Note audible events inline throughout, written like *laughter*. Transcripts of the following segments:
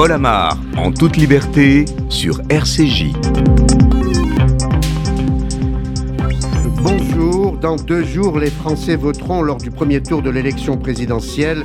Paul Amar, en toute liberté, sur RCJ. Bonjour, dans deux jours, les Français voteront lors du premier tour de l'élection présidentielle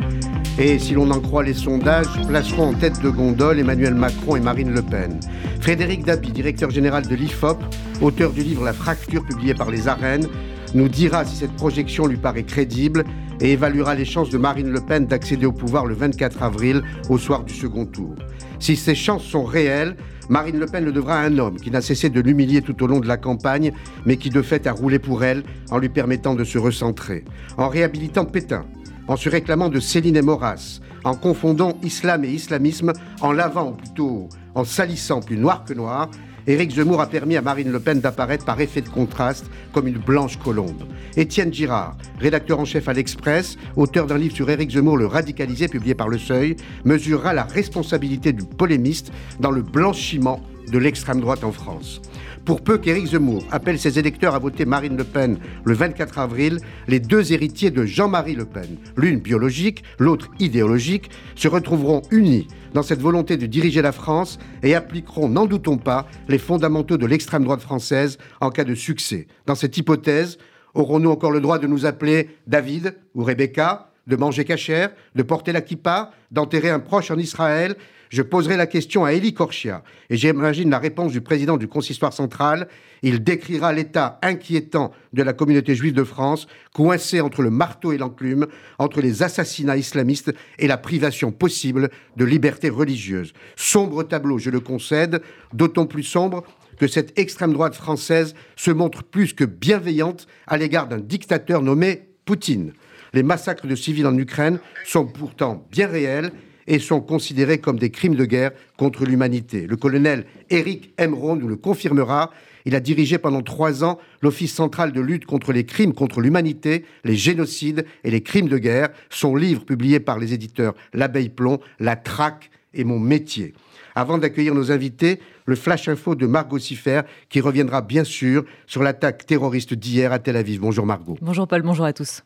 et, si l'on en croit les sondages, placeront en tête de gondole Emmanuel Macron et Marine Le Pen. Frédéric Dabi, directeur général de l'IFOP, auteur du livre La fracture publié par les Arènes, nous dira si cette projection lui paraît crédible et évaluera les chances de Marine Le Pen d'accéder au pouvoir le 24 avril, au soir du second tour. Si ces chances sont réelles, Marine Le Pen le devra à un homme qui n'a cessé de l'humilier tout au long de la campagne, mais qui de fait a roulé pour elle en lui permettant de se recentrer, en réhabilitant Pétain, en se réclamant de Céline et Maurras, en confondant islam et islamisme, en lavant, plutôt en salissant plus noir que noir, Éric Zemmour a permis à Marine Le Pen d'apparaître par effet de contraste comme une blanche colombe. Étienne Girard, rédacteur en chef à l'Express, auteur d'un livre sur Éric Zemmour, Le radicalisé, publié par Le Seuil, mesurera la responsabilité du polémiste dans le blanchiment de l'extrême droite en France. Pour peu qu'Éric Zemmour appelle ses électeurs à voter Marine Le Pen le 24 avril, les deux héritiers de Jean-Marie Le Pen, l'une biologique, l'autre idéologique, se retrouveront unis dans cette volonté de diriger la France et appliqueront, n'en doutons pas, les fondamentaux de l'extrême droite française en cas de succès. Dans cette hypothèse, aurons-nous encore le droit de nous appeler David ou Rebecca, de manger cachère, de porter la kippa, d'enterrer un proche en Israël je poserai la question à Élie Korchia et j'imagine la réponse du président du consistoire central. Il décrira l'état inquiétant de la communauté juive de France, coincée entre le marteau et l'enclume, entre les assassinats islamistes et la privation possible de liberté religieuse. Sombre tableau, je le concède, d'autant plus sombre que cette extrême droite française se montre plus que bienveillante à l'égard d'un dictateur nommé Poutine. Les massacres de civils en Ukraine sont pourtant bien réels et sont considérés comme des crimes de guerre contre l'humanité. Le colonel Éric Emron nous le confirmera. Il a dirigé pendant trois ans l'Office central de lutte contre les crimes contre l'humanité, les génocides et les crimes de guerre. Son livre, publié par les éditeurs L'Abeille Plomb, La traque est mon métier. Avant d'accueillir nos invités, le flash info de Margot Siffer, qui reviendra bien sûr sur l'attaque terroriste d'hier à Tel Aviv. Bonjour Margot. Bonjour Paul, bonjour à tous.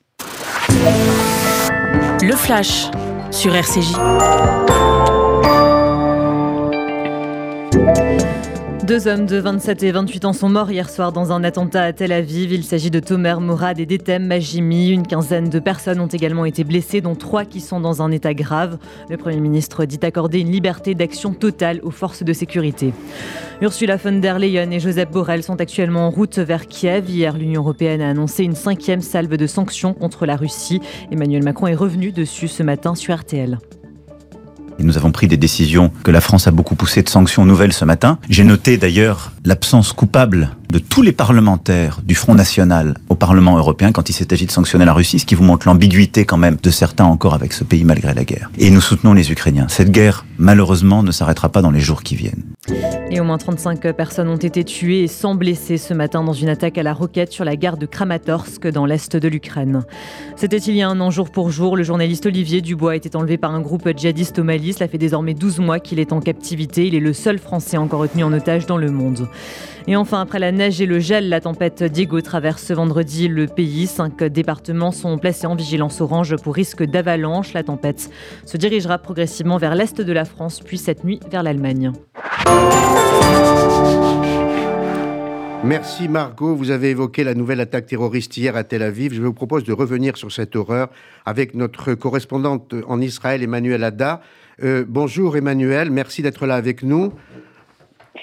Le flash sur RCJ. Deux hommes de 27 et 28 ans sont morts hier soir dans un attentat à Tel Aviv. Il s'agit de Tomer Morad et d'Etem Majimi. Une quinzaine de personnes ont également été blessées, dont trois qui sont dans un état grave. Le Premier ministre dit accorder une liberté d'action totale aux forces de sécurité. Ursula von der Leyen et Joseph Borrell sont actuellement en route vers Kiev. Hier, l'Union européenne a annoncé une cinquième salve de sanctions contre la Russie. Emmanuel Macron est revenu dessus ce matin sur RTL. Et nous avons pris des décisions que la France a beaucoup poussées de sanctions nouvelles ce matin. J'ai noté d'ailleurs l'absence coupable de tous les parlementaires du Front National au Parlement européen quand il s'est de sanctionner la Russie, ce qui vous montre l'ambiguïté quand même de certains encore avec ce pays malgré la guerre. Et nous soutenons les Ukrainiens. Cette guerre, malheureusement, ne s'arrêtera pas dans les jours qui viennent. Et au moins 35 personnes ont été tuées et 100 blessées ce matin dans une attaque à la roquette sur la gare de Kramatorsk dans l'est de l'Ukraine. C'était il y a un an jour pour jour. Le journaliste Olivier Dubois a été enlevé par un groupe djihadiste au Mali. Cela fait désormais 12 mois qu'il est en captivité. Il est le seul Français encore retenu en otage dans le monde. Et enfin, après la neige et le gel, la tempête Diego traverse ce vendredi le pays. Cinq départements sont placés en vigilance orange pour risque d'avalanche. La tempête se dirigera progressivement vers l'est de la France, puis cette nuit vers l'Allemagne. Merci Margot. Vous avez évoqué la nouvelle attaque terroriste hier à Tel Aviv. Je vous propose de revenir sur cette horreur avec notre correspondante en Israël, Emmanuel Ada. Euh, bonjour Emmanuel, merci d'être là avec nous.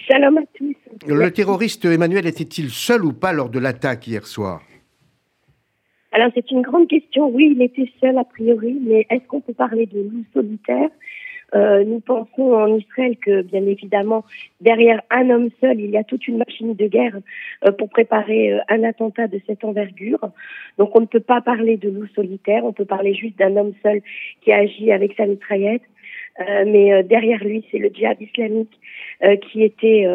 Shalom à tous. Le terroriste Emmanuel était-il seul ou pas lors de l'attaque hier soir? Alors c'est une grande question. Oui, il était seul a priori, mais est-ce qu'on peut parler de loup solitaire euh, nous pensons en Israël que, bien évidemment, derrière un homme seul, il y a toute une machine de guerre euh, pour préparer euh, un attentat de cette envergure. Donc, on ne peut pas parler de loup solitaire, on peut parler juste d'un homme seul qui agit avec sa mitraillette. Mais derrière lui, c'est le djihad islamique qui était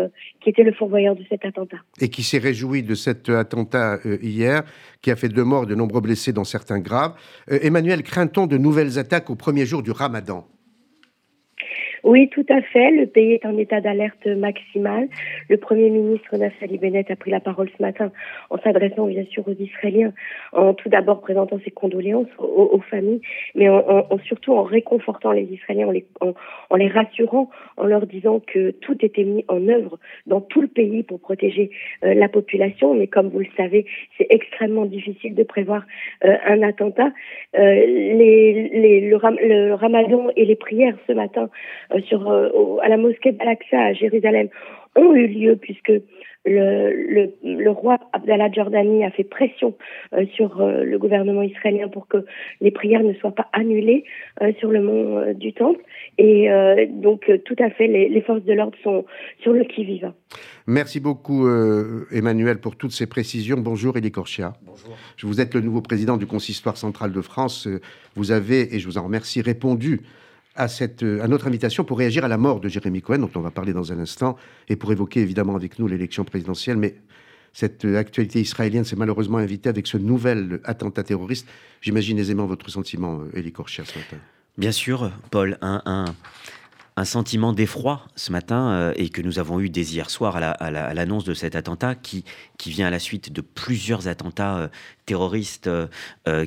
qui était le fourvoyeur de cet attentat. Et qui s'est réjoui de cet attentat hier, qui a fait deux morts, de nombreux blessés, dont certains graves. Emmanuel, craint-on de nouvelles attaques au premier jour du Ramadan? Oui, tout à fait. Le pays est en état d'alerte maximale. Le Premier ministre Naftali Bennett a pris la parole ce matin en s'adressant bien sûr aux Israéliens, en tout d'abord présentant ses condoléances aux, familles, mais en, surtout en réconfortant les Israéliens, en les, rassurant, en leur disant que tout était mis en œuvre dans tout le pays pour protéger euh, la population. Mais comme vous le savez, c'est extrêmement difficile de prévoir euh, un attentat. Euh, le, ramadan et les prières ce matin sur, euh, à la mosquée d'Al-Aqsa à Jérusalem ont eu lieu puisque le, le, le, roi Abdallah Jordani a fait pression euh, sur le gouvernement israélien pour que les prières ne soient pas annulées sur le mont du Temple. Et donc, tout à fait, les, les forces de l'ordre sont sur le qui-vive. Merci beaucoup, Emmanuel, pour toutes ces précisions. Bonjour, Elie Korchia. Bonjour. Vous êtes le nouveau président du Consistoire central de France. Vous avez, et je vous en remercie, répondu à, cette, à notre invitation pour réagir à la mort de Jérémy Cohen, dont on va parler dans un instant, et pour évoquer évidemment avec nous l'élection présidentielle. Mais cette actualité israélienne s'est malheureusement invitée avec ce nouvel attentat terroriste. J'imagine aisément votre sentiment, Elie Korchia, ce matin. Bien sûr, Paul. Un, un, un sentiment d'effroi ce matin euh, et que nous avons eu dès hier soir à l'annonce de cet attentat qui, vient à la suite de plusieurs attentats euh, terroristes euh,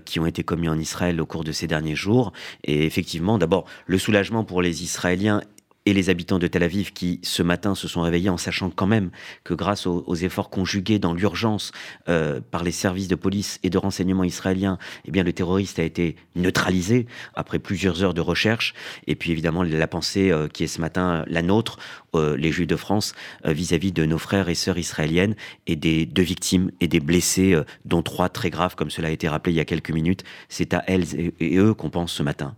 qui ont été commis en Israël au cours de ces derniers jours. Et effectivement, d'abord, le soulagement pour les Israéliens et les habitants de Tel Aviv qui, ce matin, se sont réveillés en sachant quand même que grâce aux, efforts conjugués dans l'urgence euh, par les services de police et de renseignement israéliens, eh bien, le terroriste a été neutralisé après plusieurs heures de recherche. Et puis, évidemment, la pensée euh, qui est ce matin la nôtre, euh, les Juifs de France, vis-à-vis de nos frères et sœurs israéliennes et des deux victimes et des blessés, dont trois très graves, comme cela a été rappelé il y a quelques minutes. C'est à elles et, eux qu'on pense ce matin.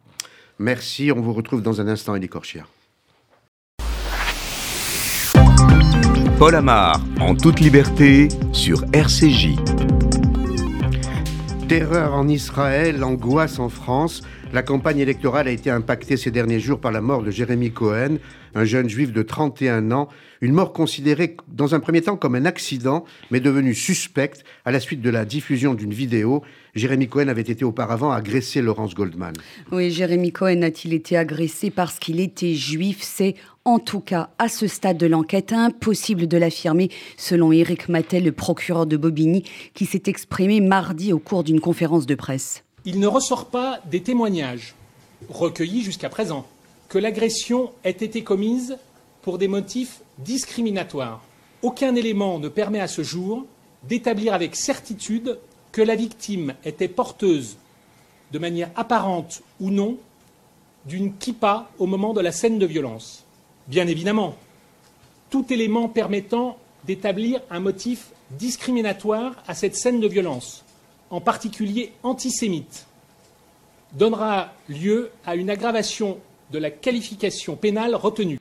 Merci. On vous retrouve dans un instant, Elie Corchia. Paul Amar, en toute liberté, sur RCJ. Terreur en Israël, angoisse en France. La campagne électorale a été impactée ces derniers jours par la mort de Jérémy Cohen, un jeune juif de 31 ans, une mort considérée dans un premier temps comme un accident, mais devenue suspecte à la suite de la diffusion d'une vidéo. Jérémy Cohen avait été auparavant agressé Laurence Goldman. Oui, Jérémy Cohen a-t-il été agressé parce qu'il était juif? C'est en tout cas, à ce stade de l'enquête, impossible de l'affirmer, selon Éric Mattel, le procureur de Bobigny, qui s'est exprimé mardi au cours d'une conférence de presse. Il ne ressort pas des témoignages recueillis jusqu'à présent que l'agression ait été commise pour des motifs discriminatoires. Aucun élément ne permet à ce jour d'établir avec certitude que la victime était porteuse, de manière apparente ou non, d'une kippa au moment de la scène de violence. Bien évidemment, tout élément permettant d'établir un motif discriminatoire à cette scène de violence, en particulier antisémite, donnera lieu à une aggravation de la qualification pénale retenue.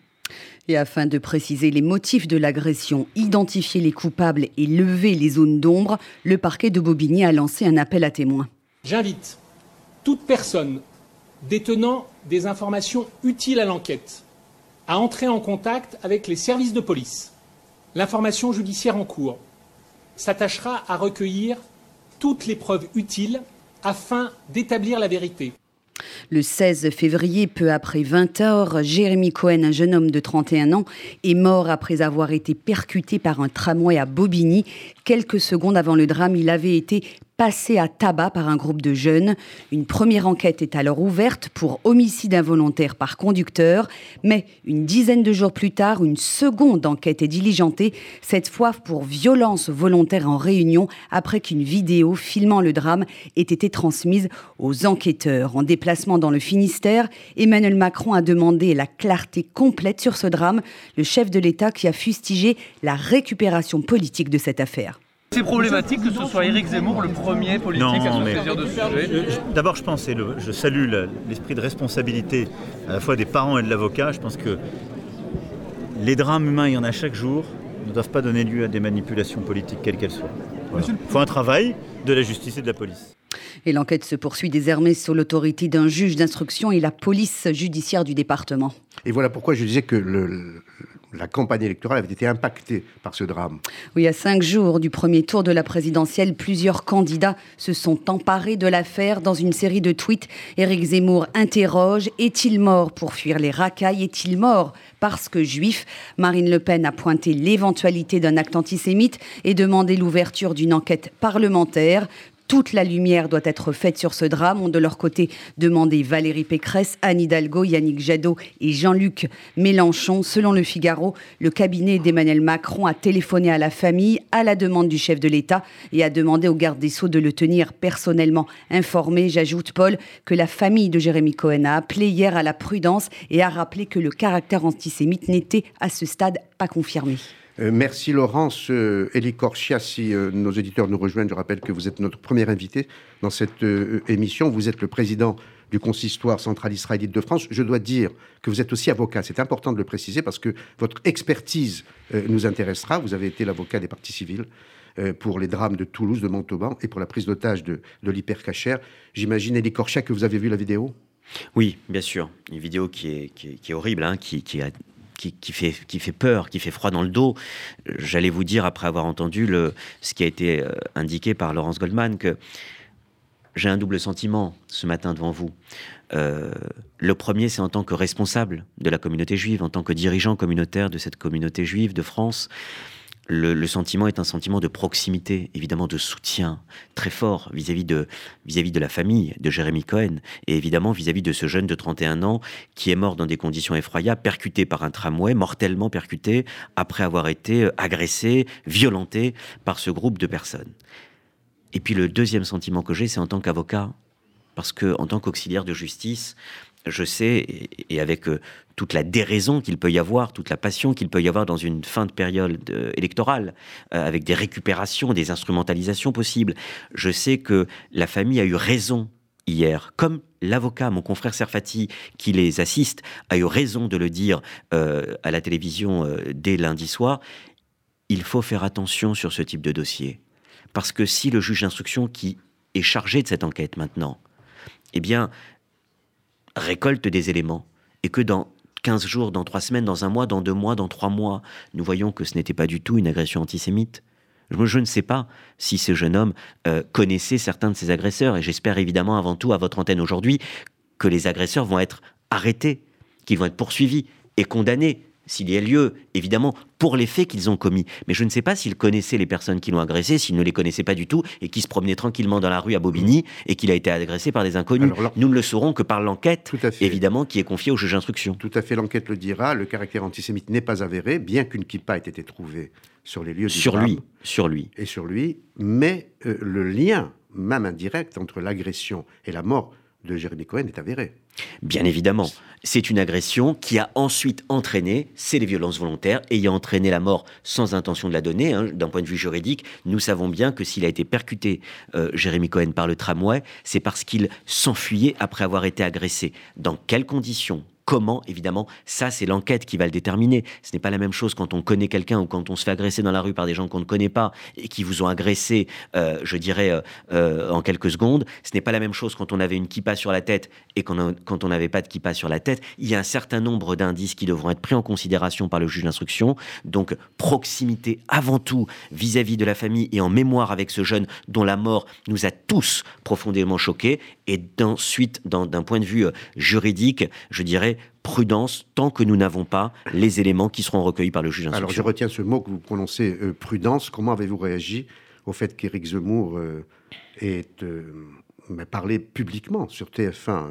Et afin de préciser les motifs de l'agression, identifier les coupables et lever les zones d'ombre, le parquet de Bobigny a lancé un appel à témoins. J'invite toute personne détenant des informations utiles à l'enquête à entrer en contact avec les services de police. L'information judiciaire en cours s'attachera à recueillir toutes les preuves utiles afin d'établir la vérité. Le 16 février, peu après 20 heures, Jérémy Cohen, un jeune homme de 31 ans, est mort après avoir été percuté par un tramway à Bobigny. Quelques secondes avant le drame, il avait été passé à tabac par un groupe de jeunes. Une première enquête est alors ouverte pour homicide involontaire par conducteur, mais une dizaine de jours plus tard, une seconde enquête est diligentée, cette fois pour violence volontaire en réunion, après qu'une vidéo filmant le drame ait été transmise aux enquêteurs. En déplacement dans le Finistère, Emmanuel Macron a demandé la clarté complète sur ce drame, le chef de l'État qui a fustigé la récupération politique de cette affaire. C'est problématique que ce soit Éric Zemmour le premier politique à se saisir de ce sujet euh, D'abord, je pense, et je salue l'esprit de responsabilité à la fois des parents et de l'avocat. Je pense que les drames humains, il y en a chaque jour, ne doivent pas donner lieu à des manipulations politiques, quelles qu'elles soient. Il faut un travail de la justice et de la police. Et l'enquête se poursuit désormais sous l'autorité d'un juge d'instruction et la police judiciaire du département. Et voilà pourquoi je disais que le, la campagne électorale avait été impactée par ce drame. Oui, à cinq jours du premier tour de la présidentielle, plusieurs candidats se sont emparés de l'affaire dans une série de tweets. Éric Zemmour interroge Est-il mort pour fuir les racailles? Est-il mort parce que juif? Marine Le Pen a pointé l'éventualité d'un acte antisémite et demandé l'ouverture d'une enquête parlementaire. Toute la lumière doit être faite sur ce drame, ont de leur côté demandé Valérie Pécresse, Anne Hidalgo, Yannick Jadot et Jean-Luc Mélenchon. Selon le Figaro, le cabinet d'Emmanuel Macron a téléphoné à la famille à la demande du chef de l'État et a demandé au garde des Sceaux de le tenir personnellement informé. J'ajoute, Paul, que la famille de Jérémy Cohen a appelé hier à la prudence et a rappelé que le caractère antisémite n'était à ce stade pas confirmé. Euh, merci Laurence. Euh, Elie Korchia, si euh, nos éditeurs nous rejoignent, je rappelle que vous êtes notre premier invité dans cette émission. Vous êtes le président du consistoire central israélite de France. Je dois dire que vous êtes aussi avocat. C'est important de le préciser parce que votre expertise nous intéressera. Vous avez été l'avocat des partis civils pour les drames de Toulouse, de Montauban et pour la prise d'otage de, de l'hypercachère. J'imagine, Elie Korchia, que vous avez vu la vidéo? Oui, bien sûr. Une vidéo qui est, qui est, horrible, hein, qui, qui, a qui, fait, qui fait peur, qui fait froid dans le dos. J'allais vous dire, après avoir entendu ce qui a été euh, indiqué par Laurence Goldman, que j'ai un double sentiment ce matin devant vous. Euh, le premier, c'est en tant que responsable de la communauté juive, en tant que dirigeant communautaire de cette communauté juive de France, le, sentiment est un sentiment de proximité, évidemment de soutien très fort vis-à-vis de, vis-à-vis de la famille de Jérémy Cohen et évidemment vis-à-vis de ce jeune de 31 ans qui est mort dans des conditions effroyables, percuté par un tramway, mortellement percuté après avoir été euh, agressé, violenté par ce groupe de personnes. Et puis le deuxième sentiment que j'ai, c'est en tant qu'avocat, parce que en tant qu'auxiliaire de justice, je sais, et avec euh, toute la déraison qu'il peut y avoir, toute la passion qu'il peut y avoir dans une fin de période euh, électorale, euh, avec des récupérations, des instrumentalisations possibles, je sais que la famille a eu raison hier, comme l'avocat, mon confrère Serfati, qui les assiste, a eu raison de le dire à la télévision dès lundi soir, il faut faire attention sur ce type de dossier. Parce que si le juge d'instruction qui est chargé de cette enquête maintenant, eh bien, récolte des éléments et que dans 15 jours, dans 3 semaines, dans un mois, dans 2 mois, dans 3 mois, nous voyons que ce n'était pas du tout une agression antisémite. Je, ne sais pas si ce jeune homme euh, connaissait certains de ses agresseurs et j'espère évidemment avant tout à votre antenne aujourd'hui que les agresseurs vont être arrêtés, qu'ils vont être poursuivis et condamnés s'il y a lieu, évidemment, pour les faits qu'ils ont commis. Mais je ne sais pas s'il connaissait les personnes qui l'ont agressé, s'il ne les connaissait pas du tout, et qui se promenait tranquillement dans la rue à Bobigny, et qu'il a été agressé par des inconnus. Nous ne le saurons que par l'enquête, évidemment, qui est confiée au juge d'instruction. Tout à fait, l'enquête le dira, le caractère antisémite n'est pas avéré, bien qu'une kippa ait été trouvée sur les lieux du sur lui, sur lui. Et sur lui, mais euh, le lien, même indirect, entre l'agression et la mort de Jérémy Cohen est avéré. Bien évidemment, c'est une agression qui a ensuite entraîné, c'est les violences volontaires, ayant entraîné la mort sans intention de la donner. Hein, d'un point de vue juridique, nous savons bien que s'il a été percuté, euh, Jérémy Cohen, par le tramway, c'est parce qu'il s'enfuyait après avoir été agressé. Dans quelles conditions? Comment, évidemment, ça c'est l'enquête qui va le déterminer. Ce n'est pas la même chose quand on connaît quelqu'un ou quand on se fait agresser dans la rue par des gens qu'on ne connaît pas et qui vous ont agressé, euh, je dirais, euh, euh, en quelques secondes. Ce n'est pas la même chose quand on avait une kippa sur la tête et quand on n'avait pas de kippa sur la tête. Il y a un certain nombre d'indices qui devront être pris en considération par le juge d'instruction. Donc, proximité avant tout vis-à-vis -vis de la famille et en mémoire avec ce jeune dont la mort nous a tous profondément choqués. Et ensuite, d'un point de vue juridique, je dirais, prudence tant que nous n'avons pas les éléments qui seront recueillis par le juge d'instruction. Alors je retiens ce mot que vous prononcez, euh, prudence. Comment avez-vous réagi au fait qu'Éric Zemmour euh, ait euh, parlé publiquement sur TF1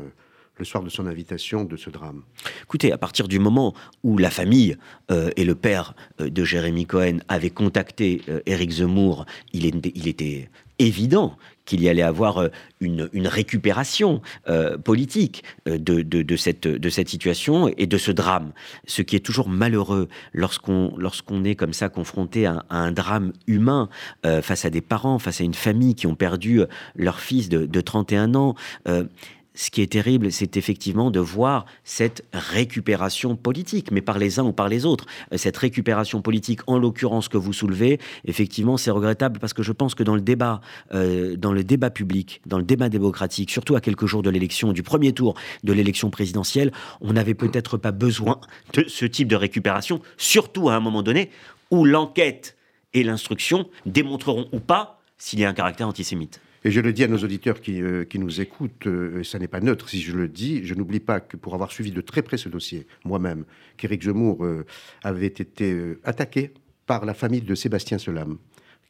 le soir de son invitation de ce drame? Écoutez, à partir du moment où la famille et le père de Jérémy Cohen avaient contacté Éric Zemmour, il, il était évident qu'il y allait avoir euh, une, récupération euh, politique euh, de, cette, de cette situation et de ce drame. Ce qui est toujours malheureux lorsqu'on lorsqu'on est comme ça confronté à, un drame humain face à des parents, face à une famille qui ont perdu leur fils de, de 31 ans ce qui est terrible, c'est effectivement de voir cette récupération politique, mais par les uns ou par les autres. Euh, cette récupération politique, en l'occurrence que vous soulevez, effectivement, c'est regrettable parce que je pense que dans le débat, euh, dans le débat public, dans le débat démocratique, surtout à quelques jours de l'élection, du premier tour de l'élection présidentielle, on n'avait peut-être pas besoin de ce type de récupération, surtout à un moment donné où l'enquête et l'instruction démontreront ou pas s'il y a un caractère antisémite. Et je le dis à nos auditeurs qui, euh, nous écoutent, euh, ça n'est pas neutre si je le dis, je n'oublie pas que pour avoir suivi de très près ce dossier, moi-même, qu'Éric Zemmour euh, avait été attaqué par la famille de Sébastien Selam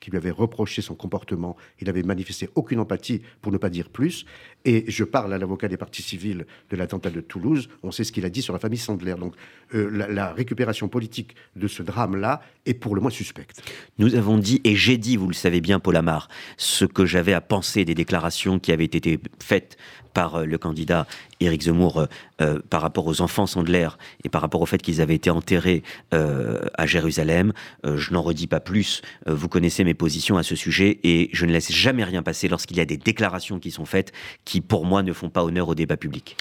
qui lui avait reproché son comportement. Il n'avait manifesté aucune empathie, pour ne pas dire plus. Et je parle à l'avocat des partis civils de l'attentat de Toulouse. On sait ce qu'il a dit sur la famille Sandler. Donc euh, la, récupération politique de ce drame-là est pour le moins suspecte. Nous avons dit, et j'ai dit, vous le savez bien, Paul Amar, ce que j'avais à penser des déclarations qui avaient été faites par euh, le candidat Éric Zemmour euh, euh, par rapport aux enfants Sandler et par rapport au fait qu'ils avaient été enterrés à Jérusalem. je n'en redis pas plus. vous connaissez mes positions à ce sujet et je ne laisse jamais rien passer lorsqu'il y a des déclarations qui sont faites qui, pour moi, ne font pas honneur au débat public.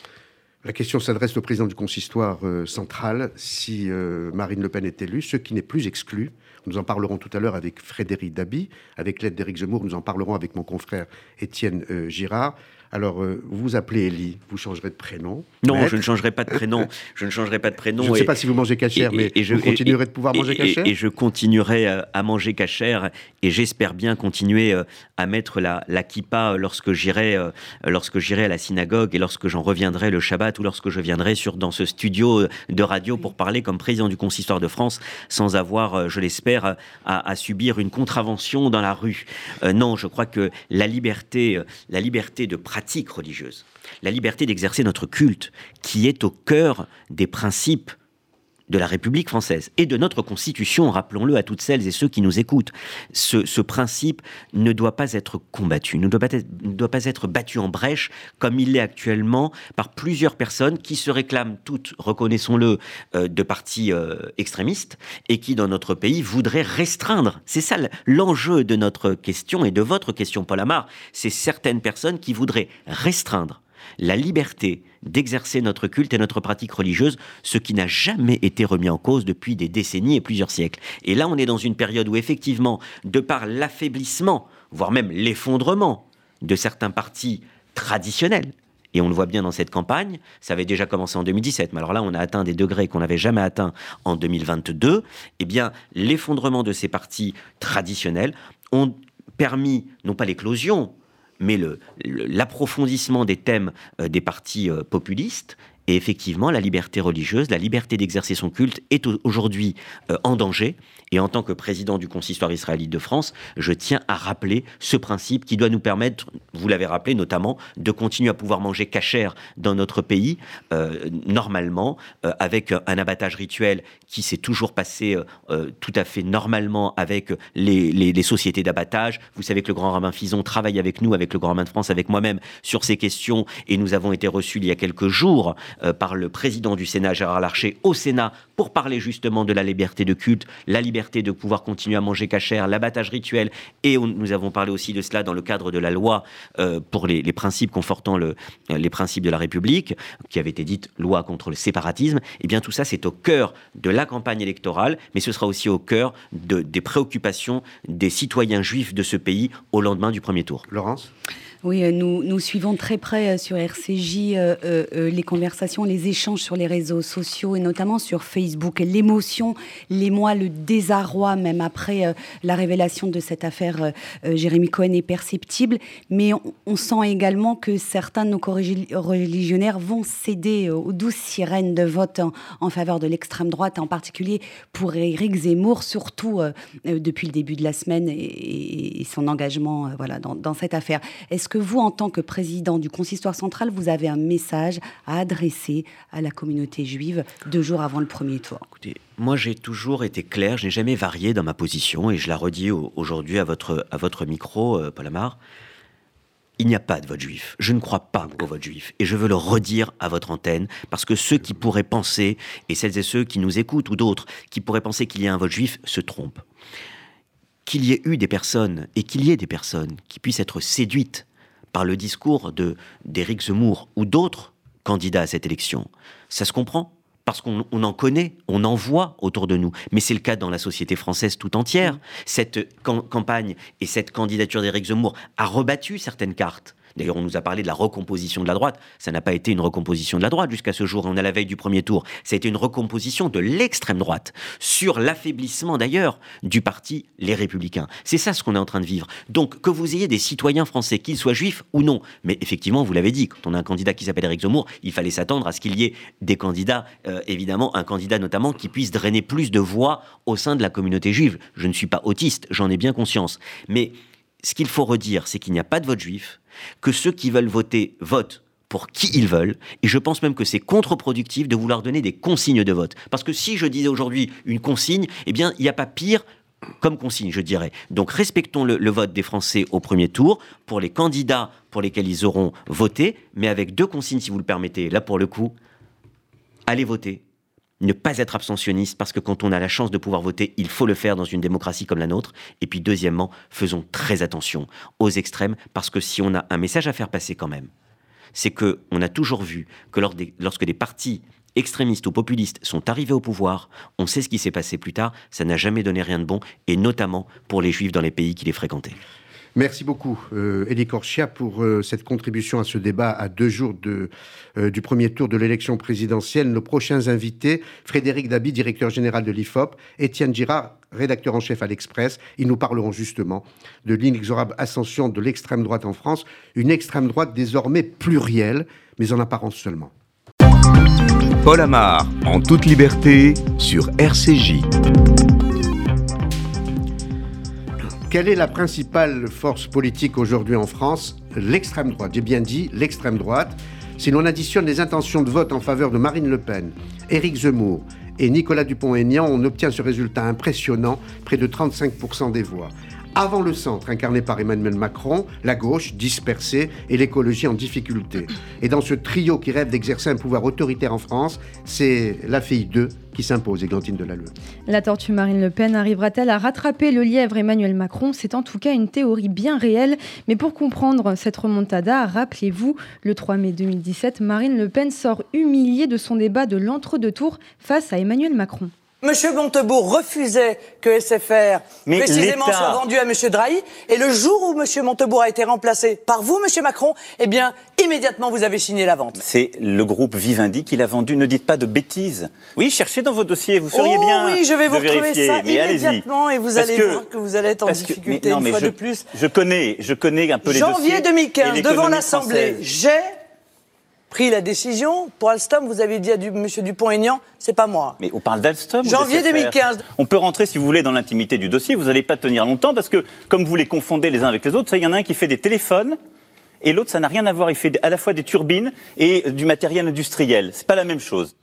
La question s'adresse au président du consistoire central. Si Marine Le Pen est élue, ce qui n'est plus exclu, nous en parlerons tout à l'heure avec Frédéric Dabi, avec l'aide d'Éric Zemmour, nous en parlerons avec mon confrère Étienne Girard. Alors, euh, vous vous appelez Elie, vous changerez de prénom. Non, *laughs* je ne changerai pas de prénom. je ne changerai pas de prénom. Je ne sais pas si vous mangez cachère, mais et, je, vous continuerez de pouvoir manger cachère. Et, je continuerai euh, à manger cachère, et j'espère bien continuer euh, à mettre la, la kippa lorsque j'irai, lorsque j'irai à la synagogue et lorsque j'en reviendrai le Shabbat ou lorsque je viendrai sur dans ce studio de radio pour parler comme président du consistoire de France, sans avoir, je l'espère, à, à, subir une contravention dans la rue. non, je crois que la liberté, la liberté de pratiquer religieuse, la liberté d'exercer notre culte, qui est au cœur des principes de la République française et de notre Constitution, rappelons-le à toutes celles et ceux qui nous écoutent. Ce, principe ne doit pas être combattu, ne doit pas être, battu en brèche comme il l'est actuellement par plusieurs personnes qui se réclament toutes, reconnaissons-le, euh, de partis euh, extrémistes et qui, dans notre pays, voudraient restreindre. C'est ça l'enjeu de notre question et de votre question, Paul Amar. C'est certaines personnes qui voudraient restreindre la liberté d'exercer notre culte et notre pratique religieuse, ce qui n'a jamais été remis en cause depuis des décennies et plusieurs siècles. Et là, on est dans une période où, effectivement, de par l'affaiblissement, voire même l'effondrement de certains partis traditionnels, et on le voit bien dans cette campagne, ça avait déjà commencé en 2017, mais alors là on a atteint des degrés qu'on n'avait jamais atteints en 2022, eh bien l'effondrement de ces partis traditionnels ont permis, non pas l'éclosion, mais l'approfondissement des thèmes euh, des partis euh, populistes et effectivement, la liberté religieuse, la liberté d'exercer son culte est aujourd'hui euh, en danger. Et en tant que président du consistoire israélite de France, je tiens à rappeler ce principe qui doit nous permettre, vous l'avez rappelé notamment, de continuer à pouvoir manger cachère dans notre pays, euh, normalement, euh, avec un abattage rituel qui s'est toujours passé tout à fait normalement avec les, les sociétés d'abattage. Vous savez que le grand rabbin Fison travaille avec nous, avec le grand rabbin de France, avec moi-même, sur ces questions. Et nous avons été reçus il y a quelques jours par le président du Sénat, Gérard Larcher, au Sénat pour parler justement de la liberté de culte, la liberté de pouvoir continuer à manger cachère, l'abattage rituel. Et nous avons parlé aussi de cela dans le cadre de la loi euh, pour les, principes confortant euh, les principes de la République, qui avait été dite loi contre le séparatisme. Eh bien, tout ça, c'est au cœur de la campagne électorale, mais ce sera aussi au cœur de, des préoccupations des citoyens juifs de ce pays au lendemain du premier tour. Laurence? Oui, euh, nous, nous suivons très près euh, sur RCJ euh, les conversations, les échanges sur les réseaux sociaux et notamment sur Facebook. L'émotion, l'émoi, le désarroi, même après la révélation de cette affaire Jérémy Cohen est perceptible. Mais on, sent également que certains de nos religionnaires vont céder aux douces sirènes de vote en, faveur de l'extrême droite, en particulier pour Éric Zemmour, surtout depuis le début de la semaine et, son engagement voilà, dans, dans cette affaire. Est-ce que vous, en tant que président du consistoire central, vous avez un message à adresser à la communauté juive deux jours avant le premier tour Écoutez, moi j'ai toujours été clair, je n'ai jamais varié dans ma position et je la redis aujourd'hui à votre, à votre micro, euh, Paul Amar. Il n'y a pas de vote juif. Je ne crois pas au vote juif. Et je veux le redire à votre antenne, parce que ceux qui pourraient penser, et celles et ceux qui nous écoutent ou d'autres, qui pourraient penser qu'il y a un vote juif, se trompent. Qu'il y ait eu des personnes, et qu'il y ait des personnes qui puissent être séduites par le discours de d'Éric Zemmour ou d'autres candidats à cette élection. Ça se comprend parce qu'on en connaît, on en voit autour de nous. Mais c'est le cas dans la société française tout entière. Cette campagne et cette candidature d'Éric Zemmour a rebattu certaines cartes. D'ailleurs, on nous a parlé de la recomposition de la droite. Ça n'a pas été une recomposition de la droite jusqu'à ce jour. On est à la veille du premier tour. Ça a été une recomposition de l'extrême droite sur l'affaiblissement d'ailleurs du parti Les Républicains. C'est ça ce qu'on est en train de vivre. Donc, que vous ayez des citoyens français, qu'ils soient juifs ou non, mais effectivement, vous l'avez dit, quand on a un candidat qui s'appelle Éric Zemmour, il fallait s'attendre à ce qu'il y ait des candidats, euh, évidemment, un candidat notamment qui puisse drainer plus de voix au sein de la communauté juive. Je ne suis pas autiste, j'en ai bien conscience. Mais ce qu'il faut redire, c'est qu'il n'y a pas de vote juif, que ceux qui veulent voter votent pour qui ils veulent. Et je pense même que c'est contre-productif de vouloir donner des consignes de vote. Parce que si je disais aujourd'hui une consigne, eh bien, il n'y a pas pire comme consigne, je dirais. Donc respectons le, vote des Français au premier tour pour les candidats pour lesquels ils auront voté, mais avec deux consignes, si vous le permettez. Là, pour le coup, allez voter ne pas être abstentionniste, parce que quand on a la chance de pouvoir voter, il faut le faire dans une démocratie comme la nôtre. Et puis deuxièmement, faisons très attention aux extrêmes, parce que si on a un message à faire passer quand même, c'est que on a toujours vu que lorsque des partis extrémistes ou populistes sont arrivés au pouvoir, on sait ce qui s'est passé plus tard, ça n'a jamais donné rien de bon, et notamment pour les juifs dans les pays qui les fréquentaient. Merci beaucoup, euh, Elie pour euh, cette contribution à ce débat à deux jours de, euh, du premier tour de l'élection présidentielle. Nos prochains invités, Frédéric Dabi, directeur général de l'IFOP, Étienne Girard, rédacteur en chef à l'Express. Ils nous parleront justement de l'inexorable ascension de l'extrême droite en France, une extrême droite désormais plurielle, mais en apparence seulement. Paul Amar, en toute liberté, sur RCJ. Quelle est la principale force politique aujourd'hui en France? L'extrême droite. J'ai bien dit l'extrême droite. Si l'on additionne les intentions de vote en faveur de Marine Le Pen, Éric Zemmour et Nicolas Dupont-Aignan, on obtient ce résultat impressionnant, près de 35% des voix. Avant le centre, incarné par Emmanuel Macron, la gauche dispersée et l'écologie en difficulté. Et dans ce trio qui rêve d'exercer un pouvoir autoritaire en France, c'est la fille d'eux qui s'impose, Églantine Delalleux. La tortue Marine Le Pen arrivera-t-elle à rattraper le lièvre Emmanuel Macron? C'est en tout cas une théorie bien réelle. Mais pour comprendre cette remontada, rappelez-vous, le 3 mai 2017, Marine Le Pen sort humiliée de son débat de l'entre-deux tours face à Emmanuel Macron. Monsieur Montebourg refusait que SFR précisément soit vendu à Monsieur Drahi. Et le jour où Monsieur Montebourg a été remplacé par vous, Monsieur Macron, eh bien, immédiatement, vous avez signé la vente. C'est le groupe Vivendi qui l'a vendu. Ne dites pas de bêtises. Oui, cherchez dans vos dossiers. Vous seriez oh, bien. Oui, je vais vous retrouver ça immédiatement et vous allez voir que vous allez être en difficulté une fois de plus. Je connais, je connais un peu les dossiers. Janvier 2015, devant l'Assemblée, j'ai pris la décision. Pour Alstom, vous avez dit à du, M. Dupont-Aignan, c'est pas moi. Mais on parle d'Alstom Janvier 2015. On peut rentrer, si vous voulez, dans l'intimité du dossier. Vous n'allez pas tenir longtemps parce que, comme vous les confondez les uns avec les autres, il y en a un qui fait des téléphones et l'autre, ça n'a rien à voir. Il fait à la fois des turbines et du matériel industriel. C'est pas la même chose.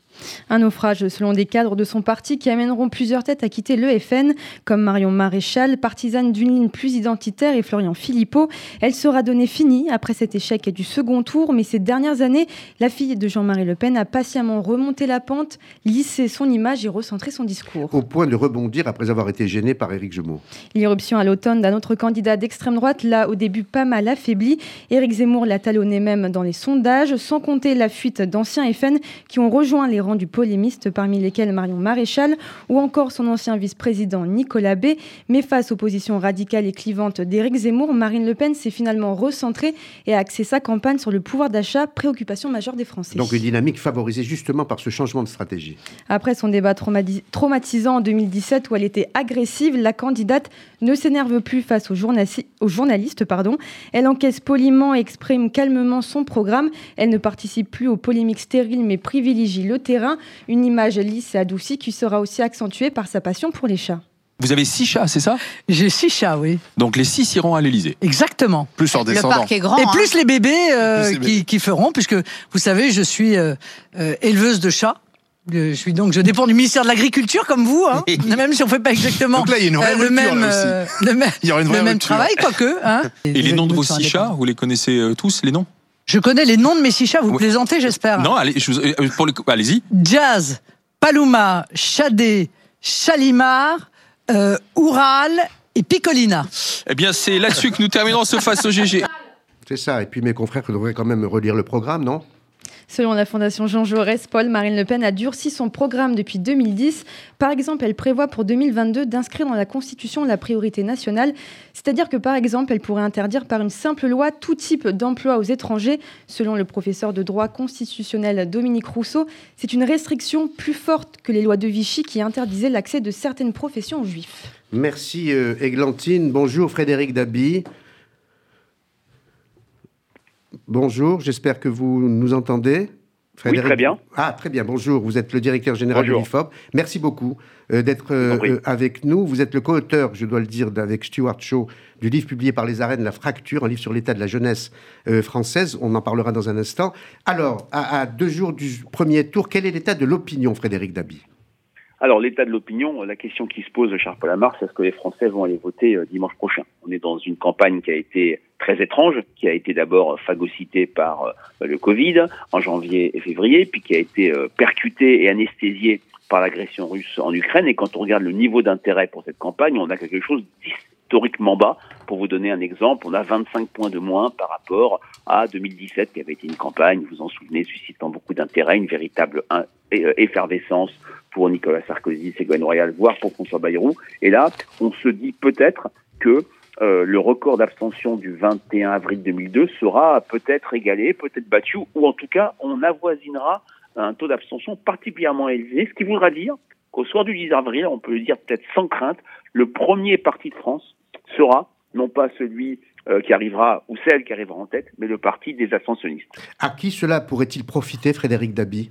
Un naufrage selon des cadres de son parti qui amèneront plusieurs têtes à quitter le FN, comme Marion Maréchal, partisane d'une ligne plus identitaire, et Florian Philippot. Elle sera donnée finie après cet échec du second tour, mais ces dernières années, la fille de Jean-Marie Le Pen a patiemment remonté la pente, lissé son image et recentré son discours. Au point de rebondir après avoir été gêné par Éric Zemmour. L'irruption à l'automne d'un autre candidat d'extrême droite l'a au début pas mal affaibli. Éric Zemmour l'a talonné même dans les sondages, sans compter la fuite d'anciens FN qui ont rejoint les rangs du polémiste, parmi lesquels Marion Maréchal ou encore son ancien vice-président Nicolas B. Mais face aux positions radicales et clivantes d'Éric Zemmour, Marine Le Pen s'est finalement recentrée et a axé sa campagne sur le pouvoir d'achat, préoccupation majeure des Français. Donc une dynamique favorisée justement par ce changement de stratégie. Après son débat traumatisant en 2017 où elle était agressive, la candidate ne s'énerve plus face aux, aux journalistes. Pardon. Elle encaisse poliment et exprime calmement son programme. Elle ne participe plus aux polémiques stériles mais privilégie le terrain une image lisse et adoucie qui sera aussi accentuée par sa passion pour les chats. Vous avez six chats, c'est ça? J'ai six chats, oui. Donc les six iront à l'Elysée. Exactement. Plus leur descendant. Le parc est grand. Et plus hein. les bébés euh, qui, feront, puisque vous savez, je suis euh, euh, éleveuse de chats. Je suis donc, je dépends du ministère de l'Agriculture comme vous, hein, même si on ne fait pas exactement donc là, il y a une le même, le même, il y aura une le même travail, quoique. Hein. *laughs* Et les noms de vos six chats, vous les connaissez tous, les noms? Je connais les noms de mes six chats, vous plaisantez, j'espère. Non, allez, euh, pour allez-y. Jazz, Paluma, Chadé, Chalimar, euh, Oural et Picolina. Eh bien, c'est là-dessus que nous terminons ce Face au GG. C'est ça. Et puis mes confrères devraient quand même relire le programme, non? Selon la Fondation Jean Jaurès, Paul, Marine Le Pen a durci son programme depuis 2010. Par exemple, elle prévoit pour 2022 d'inscrire dans la Constitution la priorité nationale, c'est-à-dire que par exemple, elle pourrait interdire par une simple loi tout type d'emploi aux étrangers. Selon le professeur de droit constitutionnel Dominique Rousseau, c'est une restriction plus forte que les lois de Vichy qui interdisaient l'accès de certaines professions aux juifs. Merci. Euh, Bonjour Frédéric Dabi. Bonjour, j'espère que vous nous entendez. Frédéric... Oui, très bien. Ah, très bien. Bonjour, vous êtes le directeur général de l'IFOP. Merci beaucoup euh, d'être euh, avec nous. Vous êtes le co-auteur, je dois le dire, avec Stuart Shaw, du livre publié par les arènes La Fracture, un livre sur l'état de la jeunesse euh, française. On en parlera dans un instant. Alors, à, deux jours du premier tour, quel est l'état de l'opinion, Frédéric Dabi? Alors, l'état de l'opinion, la question qui se pose, cher Paul c'est est-ce que les Français vont aller voter dimanche prochain? On est dans une campagne qui a été très étrange, qui a été d'abord phagocyté par euh, le Covid en janvier et février, puis qui a été euh, percuté et anesthésié par l'agression russe en Ukraine. Et quand on regarde le niveau d'intérêt pour cette campagne, on a quelque chose d'historiquement bas. Pour vous donner un exemple, on a 25 points de moins par rapport à 2017, qui avait été une campagne, vous vous en souvenez, suscitant beaucoup d'intérêt, une véritable euh, effervescence pour Nicolas Sarkozy, Ségolène Royal, voire pour François Bayrou. Et là, on se dit peut-être que euh, le record d'abstention du 21 avril 2002 sera peut-être égalé, peut-être battu, ou en tout cas, on avoisinera un taux d'abstention particulièrement élevé, ce qui voudra dire qu'au soir du 10 avril, on peut le dire peut-être sans crainte, le premier parti de France sera non pas celui euh, qui arrivera ou celle qui arrivera en tête, mais le parti des abstentionnistes. À qui cela pourrait-il profiter, Frédéric Dabi?